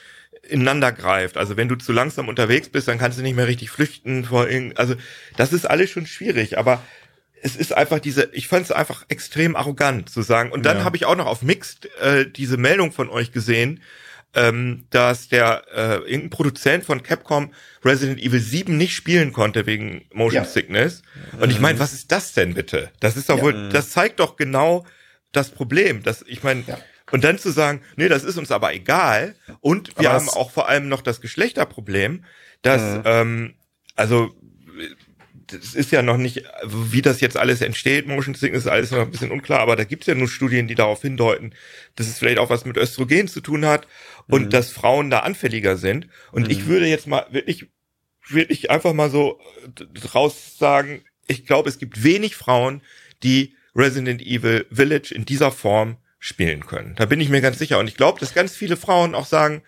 ineinander greift. Also wenn du zu langsam unterwegs bist, dann kannst du nicht mehr richtig flüchten vor irgend, also das ist alles schon schwierig, aber es ist einfach diese, ich fand es einfach extrem arrogant zu sagen. Und dann ja. habe ich auch noch auf Mixed äh, diese Meldung von euch gesehen, ähm, dass der äh, irgendein Produzent von Capcom Resident Evil 7 nicht spielen konnte wegen Motion ja. Sickness. Und ich meine, was ist das denn bitte? Das ist doch ja. wohl, das zeigt doch genau das Problem. dass ich meine, ja. Und dann zu sagen, nee, das ist uns aber egal. Und wir aber haben auch vor allem noch das Geschlechterproblem, dass, mhm. ähm, also das ist ja noch nicht, wie das jetzt alles entsteht, Motion Sickness ist alles noch ein bisschen unklar, aber da gibt's ja nur Studien, die darauf hindeuten, dass es vielleicht auch was mit Östrogen zu tun hat und mhm. dass Frauen da anfälliger sind. Und mhm. ich würde jetzt mal wirklich, wirklich einfach mal so draus sagen, ich glaube, es gibt wenig Frauen, die Resident Evil Village in dieser Form spielen können. Da bin ich mir ganz sicher. Und ich glaube, dass ganz viele Frauen auch sagen,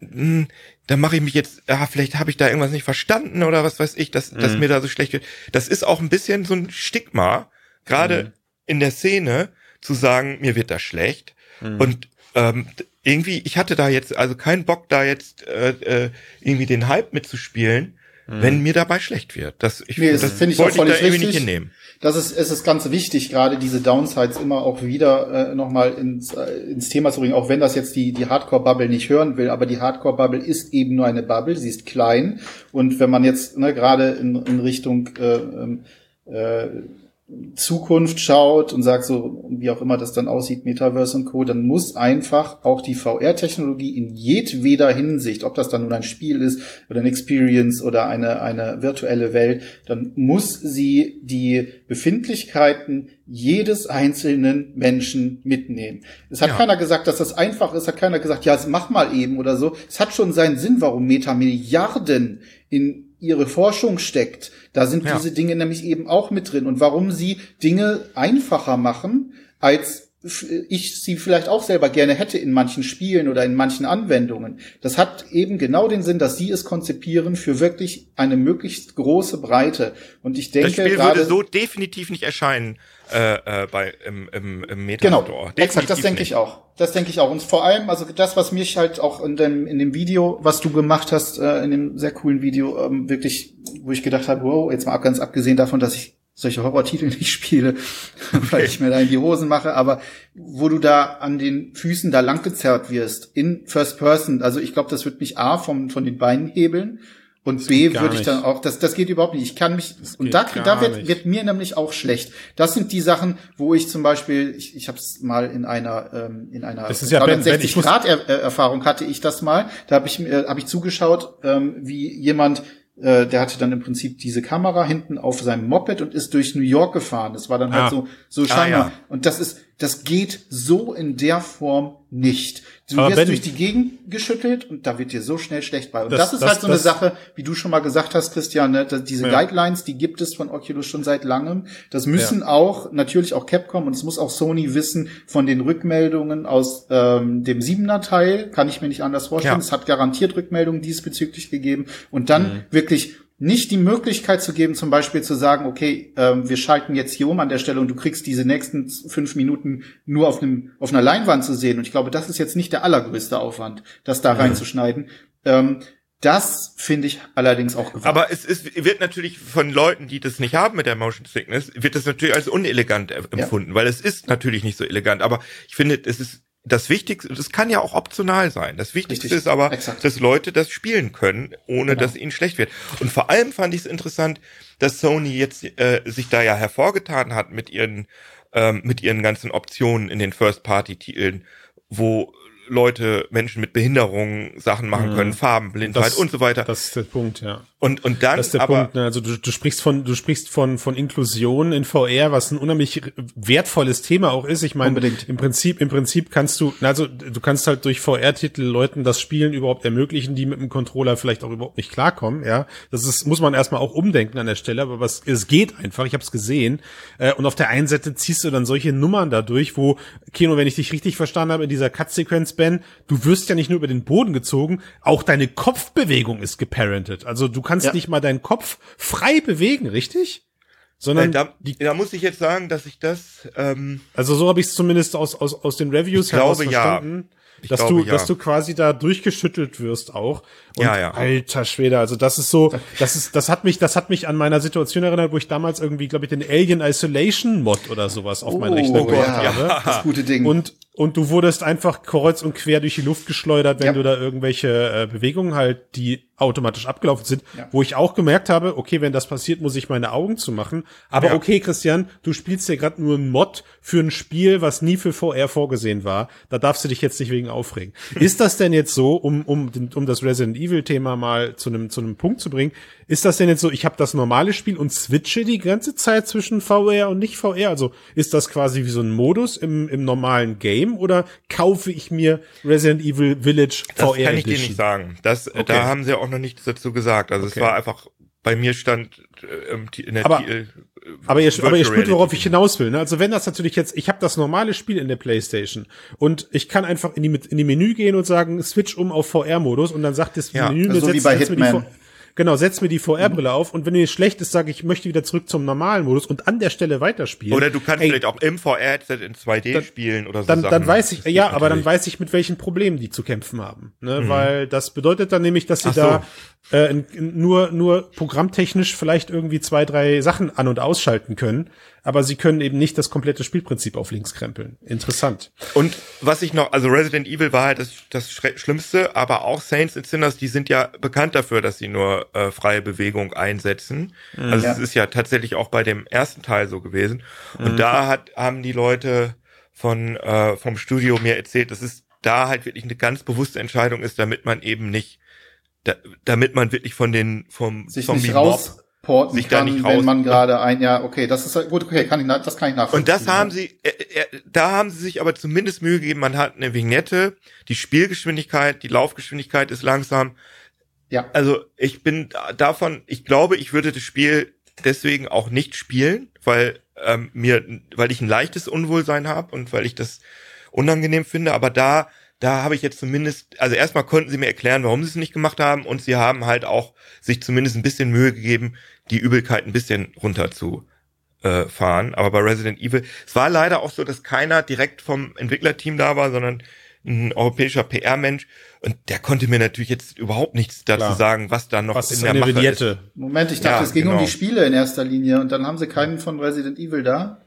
hm, da mache ich mich jetzt, ah, vielleicht habe ich da irgendwas nicht verstanden oder was weiß ich, dass, mhm. dass mir da so schlecht wird. Das ist auch ein bisschen so ein Stigma, gerade mhm. in der Szene, zu sagen, mir wird da schlecht. Mhm. Und ähm, irgendwie, ich hatte da jetzt also keinen Bock, da jetzt äh, äh, irgendwie den Hype mitzuspielen, mhm. wenn mir dabei schlecht wird. Das, ich, nee, das, das finde ich auch völlig ich da richtig. nicht hinnehmen. Das ist, es ist ganz wichtig, gerade diese Downsides immer auch wieder äh, nochmal ins, äh, ins Thema zu bringen, auch wenn das jetzt die, die Hardcore-Bubble nicht hören will, aber die Hardcore-Bubble ist eben nur eine Bubble, sie ist klein und wenn man jetzt ne, gerade in, in Richtung äh, ähm, äh, Zukunft schaut und sagt so, wie auch immer das dann aussieht, Metaverse und Co., dann muss einfach auch die VR-Technologie in jedweder Hinsicht, ob das dann nun ein Spiel ist oder eine Experience oder eine, eine virtuelle Welt, dann muss sie die Befindlichkeiten jedes einzelnen Menschen mitnehmen. Es hat ja. keiner gesagt, dass das einfach ist, hat keiner gesagt, ja, mach mal eben oder so. Es hat schon seinen Sinn, warum Meta Milliarden in ihre Forschung steckt. Da sind ja. diese Dinge nämlich eben auch mit drin. Und warum sie Dinge einfacher machen, als ich sie vielleicht auch selber gerne hätte in manchen Spielen oder in manchen Anwendungen. Das hat eben genau den Sinn, dass sie es konzipieren für wirklich eine möglichst große Breite. Und ich denke, das Spiel würde so definitiv nicht erscheinen äh, äh, bei im, im, im Metastore. Genau, exakt, das denke ich auch. Das denke ich auch. Und vor allem, also das, was mich halt auch in dem, in dem Video, was du gemacht hast, äh, in dem sehr coolen Video, ähm, wirklich, wo ich gedacht habe, wow, jetzt mal ganz abgesehen davon, dass ich solche Horrortitel *laughs* nicht spiele, *laughs* weil ich mir da in die Hosen mache, aber wo du da an den Füßen da langgezerrt wirst, in First Person, also ich glaube, das wird mich A vom, von den Beinen hebeln und das B würde ich dann auch, das, das geht überhaupt nicht. Ich kann mich, und da, da wird, wird mir nämlich auch schlecht. Das sind die Sachen, wo ich zum Beispiel, ich, ich habe es mal in einer, ähm, in einer das ist ja 360 ben, Grad -Er Erfahrung hatte ich das mal. Da habe ich, äh, hab ich zugeschaut, ähm, wie jemand äh, der hatte dann im Prinzip diese Kamera hinten auf seinem Moped und ist durch New York gefahren. Das war dann halt ah. so, so scheinbar. Ah, ja. Und das ist, das geht so in der Form nicht. Du Aber wirst durch die Gegend geschüttelt und da wird dir so schnell schlecht bei. Und das, das ist das, halt so eine Sache, wie du schon mal gesagt hast, Christian, ne, diese ja. Guidelines, die gibt es von Oculus schon seit langem. Das müssen ja. auch, natürlich auch Capcom und es muss auch Sony wissen von den Rückmeldungen aus ähm, dem siebener Teil, kann ich mir nicht anders vorstellen. Ja. Es hat garantiert Rückmeldungen diesbezüglich gegeben und dann mhm. wirklich nicht die Möglichkeit zu geben, zum Beispiel zu sagen, okay, ähm, wir schalten jetzt hier um an der Stelle und du kriegst diese nächsten fünf Minuten nur auf einem auf einer Leinwand zu sehen. Und ich glaube, das ist jetzt nicht der allergrößte Aufwand, das da reinzuschneiden. Ähm, das finde ich allerdings auch gewagt. Aber es, es wird natürlich von Leuten, die das nicht haben mit der Motion Sickness, wird das natürlich als unelegant empfunden, ja. weil es ist natürlich nicht so elegant. Aber ich finde, es ist das Wichtigste, das kann ja auch optional sein. Das Wichtigste Richtig, ist aber, exakt. dass Leute das spielen können, ohne genau. dass ihnen schlecht wird. Und vor allem fand ich es interessant, dass Sony jetzt äh, sich da ja hervorgetan hat mit ihren ähm, mit ihren ganzen Optionen in den First-Party-Titeln, wo Leute, Menschen mit Behinderungen Sachen machen können, mhm. Farbenblindheit das, und so weiter. Das ist der Punkt, ja. Und, und dann, das ist der aber, Punkt, ne? also du, du sprichst von, du sprichst von, von Inklusion in VR, was ein unheimlich wertvolles Thema auch ist. Ich meine, im Prinzip, im Prinzip kannst du, also du kannst halt durch VR-Titel Leuten das Spielen überhaupt ermöglichen, die mit dem Controller vielleicht auch überhaupt nicht klarkommen, ja. Das ist, muss man erstmal auch umdenken an der Stelle, aber was, es geht einfach, ich habe es gesehen. Äh, und auf der einen Seite ziehst du dann solche Nummern dadurch, wo, Kino, wenn ich dich richtig verstanden habe, in dieser Cut-Sequenz, Ben, du wirst ja nicht nur über den Boden gezogen, auch deine Kopfbewegung ist geparented. Also du kannst ja. nicht mal deinen Kopf frei bewegen, richtig? Sondern äh, da, die, da muss ich jetzt sagen, dass ich das ähm, also so habe ich es zumindest aus aus aus den Reviews heraus verstanden. Ja. Ich dass glaube, du, ja. dass du quasi da durchgeschüttelt wirst auch. Und ja, ja. alter Schwede, also das ist so, das ist, das hat mich, das hat mich an meiner Situation erinnert, wo ich damals irgendwie, glaube ich, den Alien Isolation Mod oder sowas auf oh, meinen Rechner gemacht ja, habe. Das gute Ding. Und und du wurdest einfach kreuz und quer durch die Luft geschleudert, wenn ja. du da irgendwelche äh, Bewegungen halt, die automatisch abgelaufen sind, ja. wo ich auch gemerkt habe, okay, wenn das passiert, muss ich meine Augen zumachen. Aber ja. okay, Christian, du spielst ja gerade nur ein Mod für ein Spiel, was nie für VR vorgesehen war. Da darfst du dich jetzt nicht wegen aufregen. ist das denn jetzt so, um um um das Resident Evil Thema mal zu einem zu einem Punkt zu bringen? Ist das denn jetzt so, ich habe das normale Spiel und switche die ganze Zeit zwischen VR und nicht VR? Also ist das quasi wie so ein Modus im im normalen Game? Oder kaufe ich mir Resident Evil Village VR Das kann ich dir nicht sagen. Das, okay. Da haben sie auch noch nichts dazu gesagt. Also okay. es war einfach, bei mir stand äh, in der aber, aber ihr, aber ihr spürt, worauf ich hinaus will. Ne? Also wenn das natürlich jetzt, ich habe das normale Spiel in der PlayStation und ich kann einfach in die, in die Menü gehen und sagen, switch um auf VR-Modus und dann sagt das ja, Menü, so wie bei Hitman. Genau, setz mir die VR-Brille auf und wenn dir schlecht ist, sage ich, ich möchte wieder zurück zum normalen Modus und an der Stelle weiterspielen. Oder du kannst Ey, vielleicht auch im VR-Headset in 2D dann, spielen oder so. Dann, dann weiß ich, ja, aber dann weiß ich, mit welchen Problemen die zu kämpfen haben. Ne? Mhm. Weil das bedeutet dann nämlich, dass sie so. da äh, in, in, nur, nur programmtechnisch vielleicht irgendwie zwei, drei Sachen an- und ausschalten können aber sie können eben nicht das komplette Spielprinzip auf links krempeln. Interessant. Und was ich noch, also Resident Evil war halt das, das Schlimmste, aber auch Saints and Sinners, die sind ja bekannt dafür, dass sie nur äh, freie Bewegung einsetzen. Mhm, also es ist ja tatsächlich auch bei dem ersten Teil so gewesen. Und mhm. da hat, haben die Leute von äh, vom Studio mir erzählt, dass es da halt wirklich eine ganz bewusste Entscheidung ist, damit man eben nicht, da, damit man wirklich von den vom Sich Zombie Mob porten sich kann, da nicht raus wenn man gerade ein Jahr, okay, das ist gut, okay, kann ich, das kann ich nachvollziehen. Und das haben sie, äh, äh, da haben sie sich aber zumindest Mühe gegeben, man hat eine Vignette, die Spielgeschwindigkeit, die Laufgeschwindigkeit ist langsam. Ja. Also ich bin davon, ich glaube, ich würde das Spiel deswegen auch nicht spielen, weil ähm, mir, weil ich ein leichtes Unwohlsein habe und weil ich das unangenehm finde, aber da da habe ich jetzt zumindest, also erstmal konnten sie mir erklären, warum sie es nicht gemacht haben und sie haben halt auch sich zumindest ein bisschen Mühe gegeben, die Übelkeit ein bisschen runter zu äh, fahren. Aber bei Resident Evil, es war leider auch so, dass keiner direkt vom Entwicklerteam da war, sondern ein europäischer PR-Mensch und der konnte mir natürlich jetzt überhaupt nichts dazu Klar. sagen, was da noch was in der Mache Vignette? ist. Moment, ich dachte, ja, es ging genau. um die Spiele in erster Linie und dann haben sie keinen von Resident Evil da.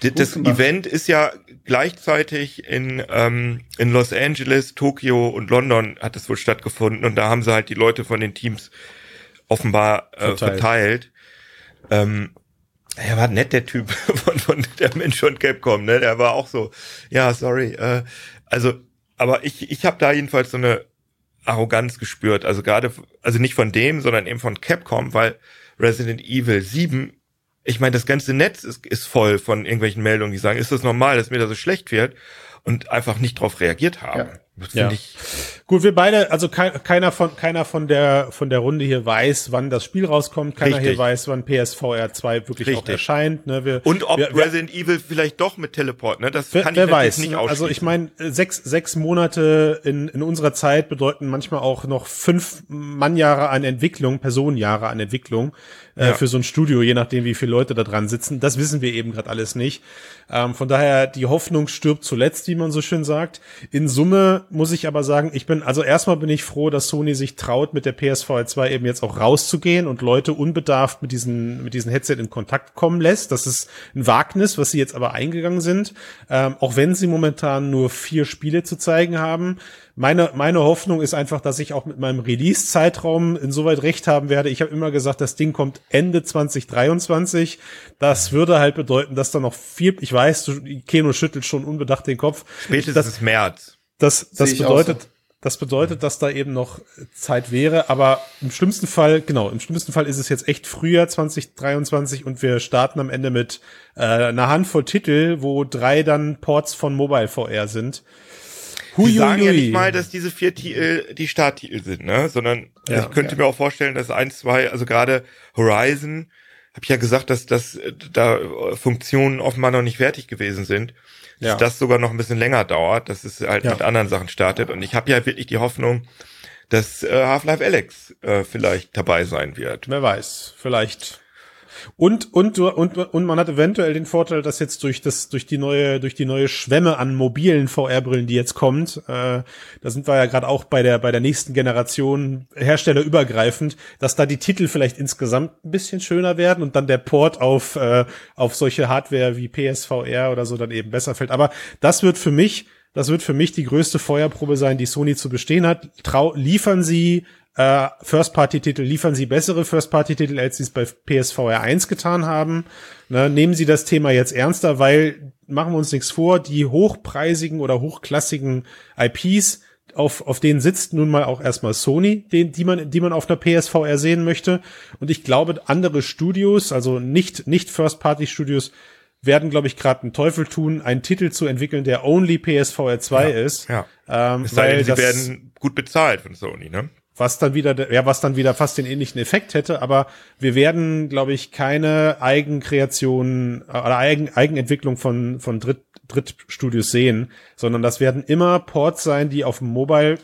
Das Event ist ja gleichzeitig in, ähm, in Los Angeles, Tokio und London hat es wohl stattgefunden und da haben sie halt die Leute von den Teams offenbar äh, verteilt. verteilt. Ähm, er war nett, der Typ *laughs* von, von der Mensch von Capcom, ne? Der war auch so, ja, sorry. Äh, also, aber ich, ich habe da jedenfalls so eine Arroganz gespürt. Also gerade, also nicht von dem, sondern eben von Capcom, weil Resident Evil 7 ich meine, das ganze Netz ist, ist voll von irgendwelchen Meldungen, die sagen, ist das normal, dass mir da so schlecht wird? Und einfach nicht drauf reagiert haben. Ja. Das ja. ich Gut, wir beide, also ke keiner von keiner von der von der Runde hier weiß, wann das Spiel rauskommt. Keiner Richtig. hier weiß, wann PSVR 2 wirklich Richtig. auch erscheint. Ne? Wir, Und ob wir, Resident wir, Evil vielleicht doch mit Teleport, ne? Das wer, kann ich wer weiß, nicht ausschließen. Also ich meine, sechs sechs Monate in in unserer Zeit bedeuten manchmal auch noch fünf Mannjahre an Entwicklung, Personenjahre an Entwicklung äh, ja. für so ein Studio, je nachdem, wie viele Leute da dran sitzen. Das wissen wir eben gerade alles nicht. Ähm, von daher, die Hoffnung stirbt zuletzt, wie man so schön sagt. In Summe muss ich aber sagen, ich bin, also erstmal bin ich froh, dass Sony sich traut, mit der PSVR 2 eben jetzt auch rauszugehen und Leute unbedarft mit diesen, mit diesen Headset in Kontakt kommen lässt. Das ist ein Wagnis, was sie jetzt aber eingegangen sind. Ähm, auch wenn sie momentan nur vier Spiele zu zeigen haben meine, meine Hoffnung ist einfach, dass ich auch mit meinem Release-Zeitraum insoweit recht haben werde. Ich habe immer gesagt, das Ding kommt Ende 2023. Das würde halt bedeuten, dass da noch viel, ich weiß, du, Keno schüttelt schon unbedacht den Kopf. Spätestens das, März. Das, das bedeutet, so. Das bedeutet, dass da eben noch Zeit wäre, aber im schlimmsten Fall, genau, im schlimmsten Fall ist es jetzt echt Frühjahr 2023 und wir starten am Ende mit äh, einer Handvoll Titel, wo drei dann Ports von Mobile VR sind. Hui, die sagen ja nicht mal, dass diese vier Titel die Starttitel sind, ne? Sondern ja, ich könnte ja. mir auch vorstellen, dass eins, zwei, also gerade Horizon, habe ich ja gesagt, dass dass da Funktionen offenbar noch nicht fertig gewesen sind, dass ja. das sogar noch ein bisschen länger dauert, dass es halt ja. mit anderen Sachen startet. Und ich habe ja wirklich die Hoffnung, dass äh, Half-Life Alex äh, vielleicht dabei sein wird. Wer weiß, vielleicht und, und, und, und man hat eventuell den Vorteil, dass jetzt durch das, durch die neue, durch die neue Schwemme an mobilen VR-Brillen, die jetzt kommt, äh, da sind wir ja gerade auch bei der, bei der nächsten Generation herstellerübergreifend, dass da die Titel vielleicht insgesamt ein bisschen schöner werden und dann der Port auf, äh, auf solche Hardware wie PSVR oder so dann eben besser fällt. Aber das wird für mich, das wird für mich die größte Feuerprobe sein, die Sony zu bestehen hat. Trau liefern sie äh, First-Party-Titel, liefern sie bessere First-Party-Titel, als sie es bei PSVR 1 getan haben. Ne, nehmen sie das Thema jetzt ernster, weil, machen wir uns nichts vor, die hochpreisigen oder hochklassigen IPs, auf, auf denen sitzt nun mal auch erstmal Sony, den, die man, die man auf einer PSVR sehen möchte. Und ich glaube, andere Studios, also nicht, nicht First-Party-Studios, werden, glaube ich, gerade einen Teufel tun, einen Titel zu entwickeln, der only PSVR 2 ja, ist. Ja. Ähm, es sei denn, sie werden gut bezahlt von Sony, ne? was dann wieder, ja, was dann wieder fast den ähnlichen Effekt hätte, aber wir werden, glaube ich, keine Eigenkreation äh, oder Eigen, Eigenentwicklung von, von Dritt, Drittstudios sehen, sondern das werden immer Ports sein, die auf dem Mobile,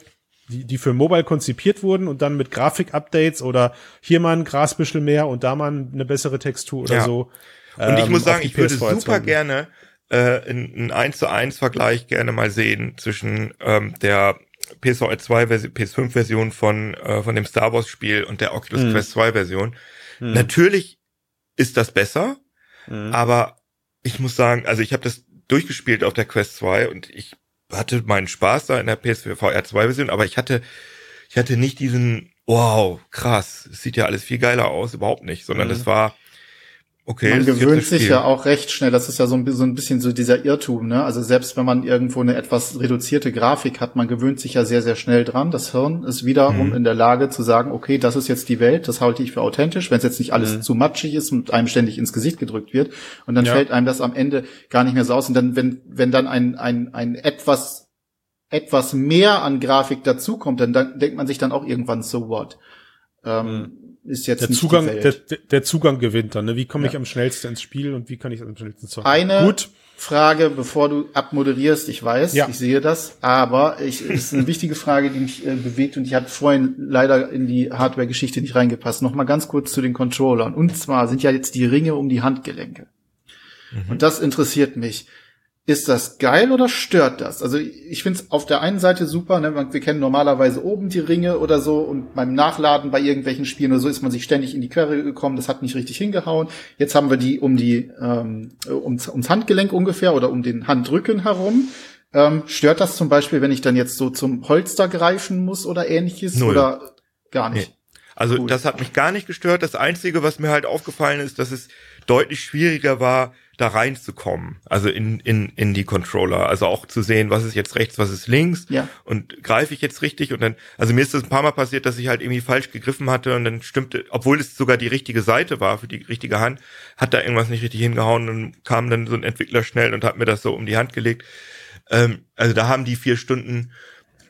die, die für Mobile konzipiert wurden und dann mit Grafik-Updates oder hier mal ein Grasbüschel mehr und da mal eine bessere Textur oder ja. so. Und ich ähm, muss sagen, ich würde super gerne äh, einen 1 zu 1 Vergleich gerne mal sehen zwischen ähm, der PSVR 2 Version, PS5 Version von, äh, von dem Star Wars Spiel und der Oculus mhm. Quest 2 Version. Mhm. Natürlich ist das besser, mhm. aber ich muss sagen, also ich habe das durchgespielt auf der Quest 2 und ich hatte meinen Spaß da in der PSVR 2 Version, aber ich hatte, ich hatte nicht diesen, wow, krass, es sieht ja alles viel geiler aus, überhaupt nicht, sondern es mhm. war, Okay, man gewöhnt sich ja auch recht schnell. Das ist ja so ein, so ein, bisschen so dieser Irrtum. Ne? Also selbst wenn man irgendwo eine etwas reduzierte Grafik hat, man gewöhnt sich ja sehr, sehr schnell dran. Das Hirn ist wiederum mhm. in der Lage zu sagen, okay, das ist jetzt die Welt, das halte ich für authentisch, wenn es jetzt nicht alles mhm. zu matschig ist und einem ständig ins Gesicht gedrückt wird. Und dann ja. fällt einem das am Ende gar nicht mehr so aus. Und dann, wenn, wenn dann ein, ein, ein etwas etwas mehr an Grafik dazukommt, dann, dann denkt man sich dann auch irgendwann so what. Ähm, mhm ist jetzt der nicht Zugang, der, der Zugang gewinnt dann. Ne? Wie komme ich am schnellsten ins Spiel und wie kann ich am schnellsten zocken? Eine Gut. Frage, bevor du abmoderierst. Ich weiß, ja. ich sehe das, aber ich, ist eine wichtige Frage, die mich äh, bewegt und die hat vorhin leider in die Hardware-Geschichte nicht reingepasst. Noch mal ganz kurz zu den Controllern. Und zwar sind ja jetzt die Ringe um die Handgelenke. Mhm. Und das interessiert mich ist das geil oder stört das? Also ich finde es auf der einen Seite super, ne? wir kennen normalerweise oben die Ringe oder so und beim Nachladen bei irgendwelchen Spielen oder so ist man sich ständig in die Quere gekommen, das hat nicht richtig hingehauen. Jetzt haben wir die um die ähm, ums, ums Handgelenk ungefähr oder um den Handrücken herum. Ähm, stört das zum Beispiel, wenn ich dann jetzt so zum Holster greifen muss oder ähnliches Null. oder gar nicht? Nee. Also cool. das hat mich gar nicht gestört. Das Einzige, was mir halt aufgefallen ist, dass es deutlich schwieriger war, da reinzukommen, also in, in, in die Controller, also auch zu sehen, was ist jetzt rechts, was ist links ja. und greife ich jetzt richtig und dann, also mir ist das ein paar Mal passiert, dass ich halt irgendwie falsch gegriffen hatte und dann stimmte, obwohl es sogar die richtige Seite war für die richtige Hand, hat da irgendwas nicht richtig hingehauen und kam dann so ein Entwickler schnell und hat mir das so um die Hand gelegt. Ähm, also da haben die vier Stunden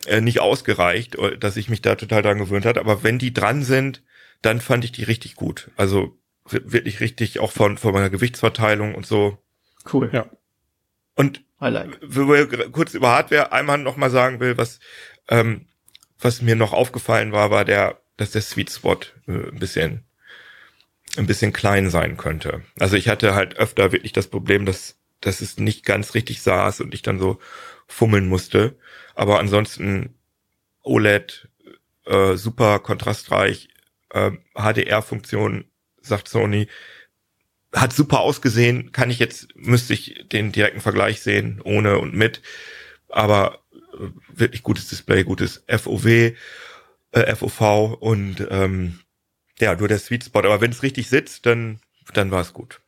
äh, nicht ausgereicht, dass ich mich da total dran gewöhnt hat, aber wenn die dran sind, dann fand ich die richtig gut. Also wirklich richtig, auch von, von meiner Gewichtsverteilung und so. Cool. Ja. Und like. kurz über Hardware einmal noch mal sagen will, was, ähm, was mir noch aufgefallen war, war der, dass der Sweet Spot äh, ein bisschen, ein bisschen klein sein könnte. Also ich hatte halt öfter wirklich das Problem, dass, dass es nicht ganz richtig saß und ich dann so fummeln musste. Aber ansonsten OLED, äh, super kontrastreich, äh, HDR-Funktion sagt Sony. Hat super ausgesehen, kann ich jetzt, müsste ich den direkten Vergleich sehen, ohne und mit. Aber äh, wirklich gutes Display, gutes FOW, äh, FOV und ähm, ja, nur der Sweet Spot. Aber wenn es richtig sitzt, dann, dann war es gut.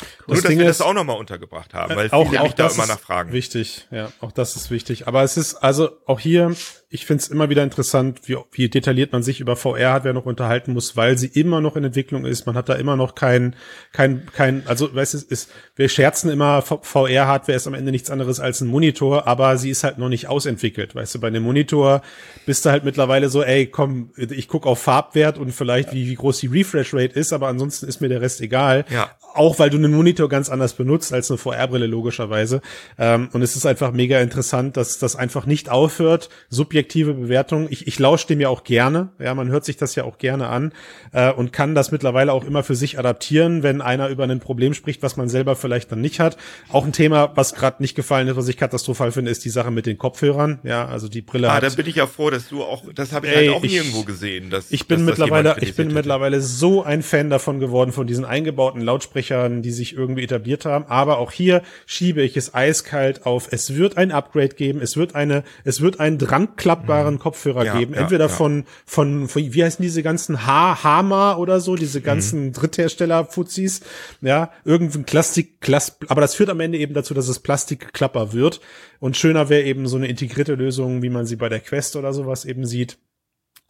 Cool. Nur, dass Ding wir ist, das auch nochmal untergebracht haben, weil auch, viele auch mich da immer nachfragen. Wichtig, ja, auch das ist wichtig. Aber es ist also auch hier, ich finde es immer wieder interessant, wie, wie detailliert man sich über VR-Hardware noch unterhalten muss, weil sie immer noch in Entwicklung ist. Man hat da immer noch kein, kein, kein, also weißt du, ist, wir scherzen immer, VR-Hardware ist am Ende nichts anderes als ein Monitor, aber sie ist halt noch nicht ausentwickelt. Weißt du, bei einem Monitor bist du halt mittlerweile so, ey, komm, ich guck auf Farbwert und vielleicht wie, wie groß die Refresh Rate ist, aber ansonsten ist mir der Rest egal. Ja. Auch weil du einen Monitor ganz anders benutzt als eine VR-Brille logischerweise. Ähm, und es ist einfach mega interessant, dass das einfach nicht aufhört. Subjektive Bewertung. Ich, ich lausche dem ja auch gerne. Ja, man hört sich das ja auch gerne an äh, und kann das mittlerweile auch immer für sich adaptieren, wenn einer über ein Problem spricht, was man selber vielleicht dann nicht hat. Auch ein Thema, was gerade nicht gefallen ist, was ich katastrophal finde, ist die Sache mit den Kopfhörern. Ja, also die Brille. Ah, hat, da bin ich ja froh, dass du auch, das habe ich ey, halt auch ich, nirgendwo gesehen. Dass, ich bin dass mittlerweile, ich bin mittlerweile so ein Fan davon geworden von diesen eingebauten Lautsprechern, die sich irgendwie etabliert haben. Aber auch hier schiebe ich es eiskalt auf. Es wird ein Upgrade geben. Es wird eine, es wird einen dranklappbaren mhm. Kopfhörer ja, geben. Entweder ja, ja. Von, von, von, wie heißen diese ganzen ha Hama oder so, diese mhm. ganzen mhm. Dritthersteller-Fuzis. Ja, irgendein Plastik, Klas aber das führt am Ende eben dazu, dass es Plastikklapper wird. Und schöner wäre eben so eine integrierte Lösung, wie man sie bei der Quest oder sowas eben sieht.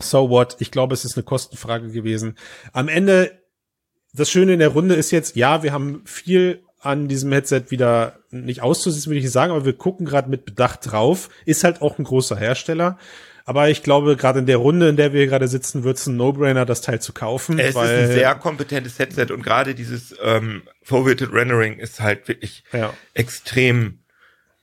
So what? Ich glaube, es ist eine Kostenfrage gewesen. Am Ende das Schöne in der Runde ist jetzt, ja, wir haben viel an diesem Headset wieder nicht auszusetzen, würde ich sagen, aber wir gucken gerade mit Bedacht drauf. Ist halt auch ein großer Hersteller. Aber ich glaube, gerade in der Runde, in der wir gerade sitzen, wird es ein No-Brainer, das Teil zu kaufen. Es weil ist ein sehr kompetentes Headset und gerade dieses ähm, Forwarded Rendering ist halt wirklich ja. extrem,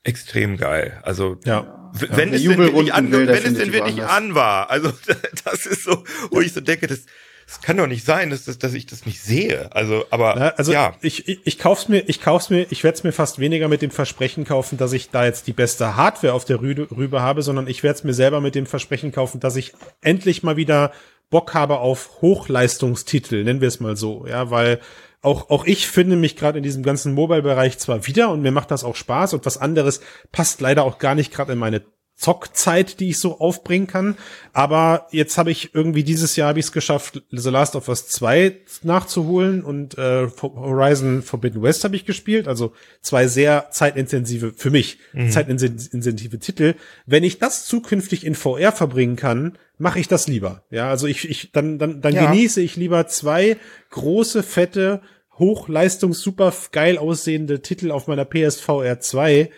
extrem geil. Also ja. wenn ja. es denn wirklich an, wenn es denn wirklich an war. Also *laughs* das ist so, wo ich so denke, das es kann doch nicht sein, dass, dass, dass ich das nicht sehe. Also, aber ja, also ja. ich, ich, ich kauf's mir, ich kauf's mir, ich werde es mir fast weniger mit dem Versprechen kaufen, dass ich da jetzt die beste Hardware auf der Rübe, Rübe habe, sondern ich werde es mir selber mit dem Versprechen kaufen, dass ich endlich mal wieder Bock habe auf Hochleistungstitel, nennen wir es mal so, ja, weil auch, auch ich finde mich gerade in diesem ganzen Mobile-Bereich zwar wieder und mir macht das auch Spaß und was anderes passt leider auch gar nicht gerade in meine Zockzeit, die ich so aufbringen kann. Aber jetzt habe ich irgendwie dieses Jahr habe ich es geschafft, The Last of Us 2 nachzuholen und äh, Horizon Forbidden West habe ich gespielt. Also zwei sehr zeitintensive, für mich, mhm. zeitintensive Titel. Wenn ich das zukünftig in VR verbringen kann, mache ich das lieber. Ja, also ich, ich dann, dann, dann ja. genieße ich lieber zwei große, fette, hochleistungs super geil aussehende Titel auf meiner PSVR 2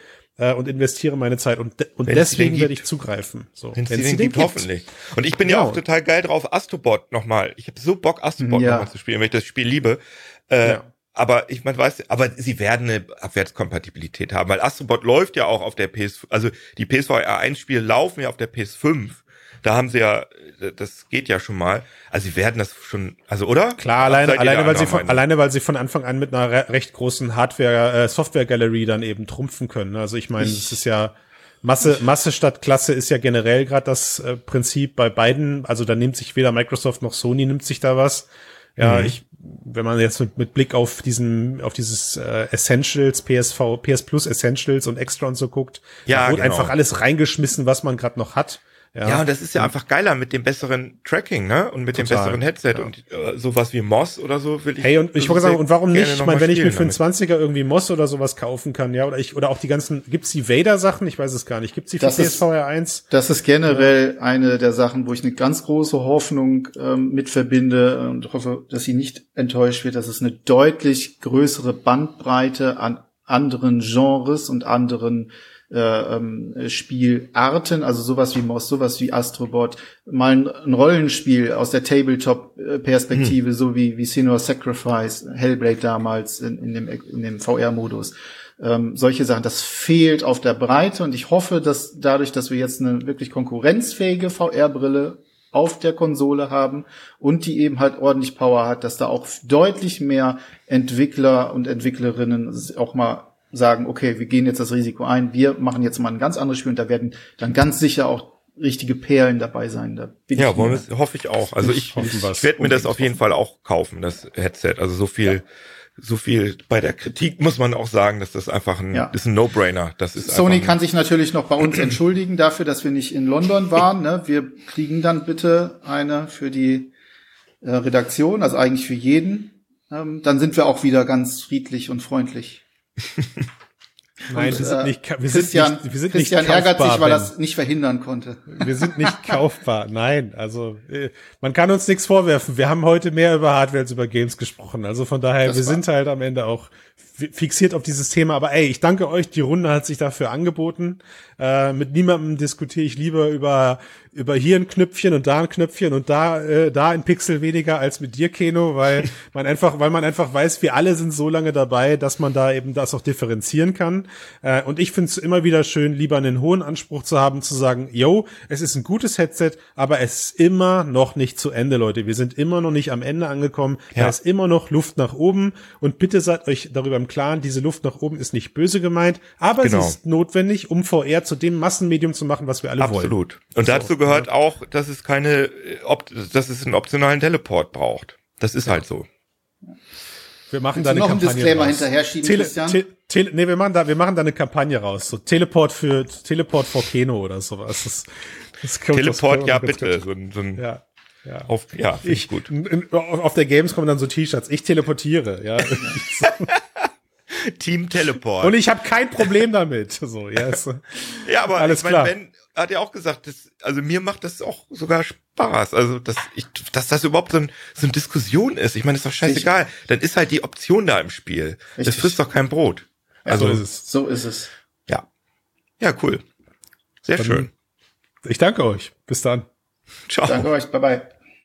äh, und investiere meine Zeit und, de und deswegen werde ich zugreifen. So, wenn es den, den gibt, hoffentlich. Und ich bin genau. ja auch total geil drauf, Astrobot nochmal. Ich habe so Bock, Astrobot ja. nochmal zu spielen, weil ich das Spiel liebe. Äh, ja. Aber ich man weiß, aber sie werden eine Abwärtskompatibilität haben, weil Astrobot läuft ja auch auf der PS, also die PSVR 1 Spiele laufen ja auf der PS5. Da haben sie ja, das geht ja schon mal. Also sie werden das schon, also oder? Klar, alleine, alleine weil sie von, alleine weil sie von Anfang an mit einer re recht großen Hardware, äh, Software Gallery dann eben trumpfen können. Also ich meine, es ist ja Masse, Masse statt Klasse ist ja generell gerade das äh, Prinzip bei beiden. Also da nimmt sich weder Microsoft noch Sony nimmt sich da was. Ja, mhm. ich, wenn man jetzt mit, mit Blick auf diesen, auf dieses äh, Essentials, PSV, PS Plus Essentials und Extra und so guckt, ja, da wurde genau. einfach alles reingeschmissen, was man gerade noch hat. Ja, ja und das ist ja einfach geiler mit dem besseren Tracking, ne? Und mit Total. dem besseren Headset ja. und äh, sowas wie Moss oder so will ich. Hey, und ich wollte sagen, und warum nicht? Ich meine, wenn ich mir für einen 20er irgendwie Moss oder sowas kaufen kann, ja, oder ich, oder auch die ganzen, gibt's die Vader-Sachen? Ich weiß es gar nicht. Gibt's die für das PSVR 1? Das ist generell eine der Sachen, wo ich eine ganz große Hoffnung ähm, mit verbinde und hoffe, dass sie nicht enttäuscht wird. Das ist eine deutlich größere Bandbreite an anderen Genres und anderen äh, ähm, Spielarten, also sowas wie Moss, sowas wie Astrobot, mal ein, ein Rollenspiel aus der Tabletop-Perspektive, hm. so wie, wie Senua Sacrifice, Hellblade damals in, in dem, in dem VR-Modus. Ähm, solche Sachen, das fehlt auf der Breite und ich hoffe, dass dadurch, dass wir jetzt eine wirklich konkurrenzfähige VR-Brille auf der Konsole haben und die eben halt ordentlich Power hat, dass da auch deutlich mehr Entwickler und Entwicklerinnen auch mal sagen, okay, wir gehen jetzt das Risiko ein, wir machen jetzt mal ein ganz anderes Spiel und da werden dann ganz sicher auch richtige Perlen dabei sein. Da bin ja, wollen wir, hoffe ich auch. Also ich, ich, ich werde mir das auf jeden Fall auch kaufen, das Headset. Also so viel, ja. so viel bei der Kritik muss man auch sagen, dass das einfach ein, ja. ist ein No-Brainer. Das ist Sony kann sich natürlich noch bei uns *clears throat* entschuldigen dafür, dass wir nicht in London waren. Ne? Wir kriegen dann bitte eine für die äh, Redaktion, also eigentlich für jeden. Ähm, dann sind wir auch wieder ganz friedlich und freundlich. *laughs* Nein, und, wir sind äh, nicht, wir Christian, sind nicht, wir sind Christian nicht ärgert sich, weil er es nicht verhindern konnte. *laughs* Wir sind nicht *laughs* kaufbar. Nein, also äh, man kann uns nichts vorwerfen. Wir haben heute mehr über Hardware als über Games gesprochen. Also von daher, das wir sind halt am Ende auch fixiert auf dieses Thema. Aber ey, ich danke euch. Die Runde hat sich dafür angeboten. Äh, mit niemandem diskutiere ich lieber über über hier ein Knöpfchen und da ein Knöpfchen und da äh, da ein Pixel weniger als mit dir Keno, weil *laughs* man einfach weil man einfach weiß, wir alle sind so lange dabei, dass man da eben das auch differenzieren kann. Äh, und ich finde es immer wieder schön, lieber einen hohen Anspruch zu haben, zu sagen, yo, es ist ein gutes Headset, aber es ist immer noch nicht zu Ende, Leute. Wir sind immer noch nicht am Ende angekommen. Ja. Da ist immer noch Luft nach oben und bitte seid euch darüber im Klaren, diese Luft nach oben ist nicht böse gemeint, aber genau. es ist notwendig, um VR zu dem Massenmedium zu machen, was wir alle Absolut. wollen. Absolut. Und so, dazu gehört ja. auch, dass es keine, dass es einen optionalen Teleport braucht. Das ist ja. halt so. Wir machen da eine noch Kampagne ein Disclaimer raus. hinterher schieben, Tele, Christian? Te, te, nee, wir machen da, wir machen da eine Kampagne raus. So Teleport für Teleport vor Keno oder sowas. Das, das Teleport, ja bitte. So ein, so ein ja. Ja, auf, ja ich, gut. Auf der Games kommen dann so T-Shirts. Ich teleportiere, ja. *laughs* *laughs* Team Teleport. Und ich habe kein Problem damit. So, yes. ja, aber alles ich mein, klar. Ben hat ja auch gesagt, das, also mir macht das auch sogar Spaß. Also, dass, ich, dass das überhaupt so, ein, so eine Diskussion ist. Ich meine, ist doch scheißegal. Ich, Dann ist halt die Option da im Spiel. Richtig. Das frisst doch kein Brot. Also, so ist es. So ist es. Ja. Ja, cool. Sehr Dann schön. Ich danke euch. Bis dann. Ciao. Danke euch. Bye bye.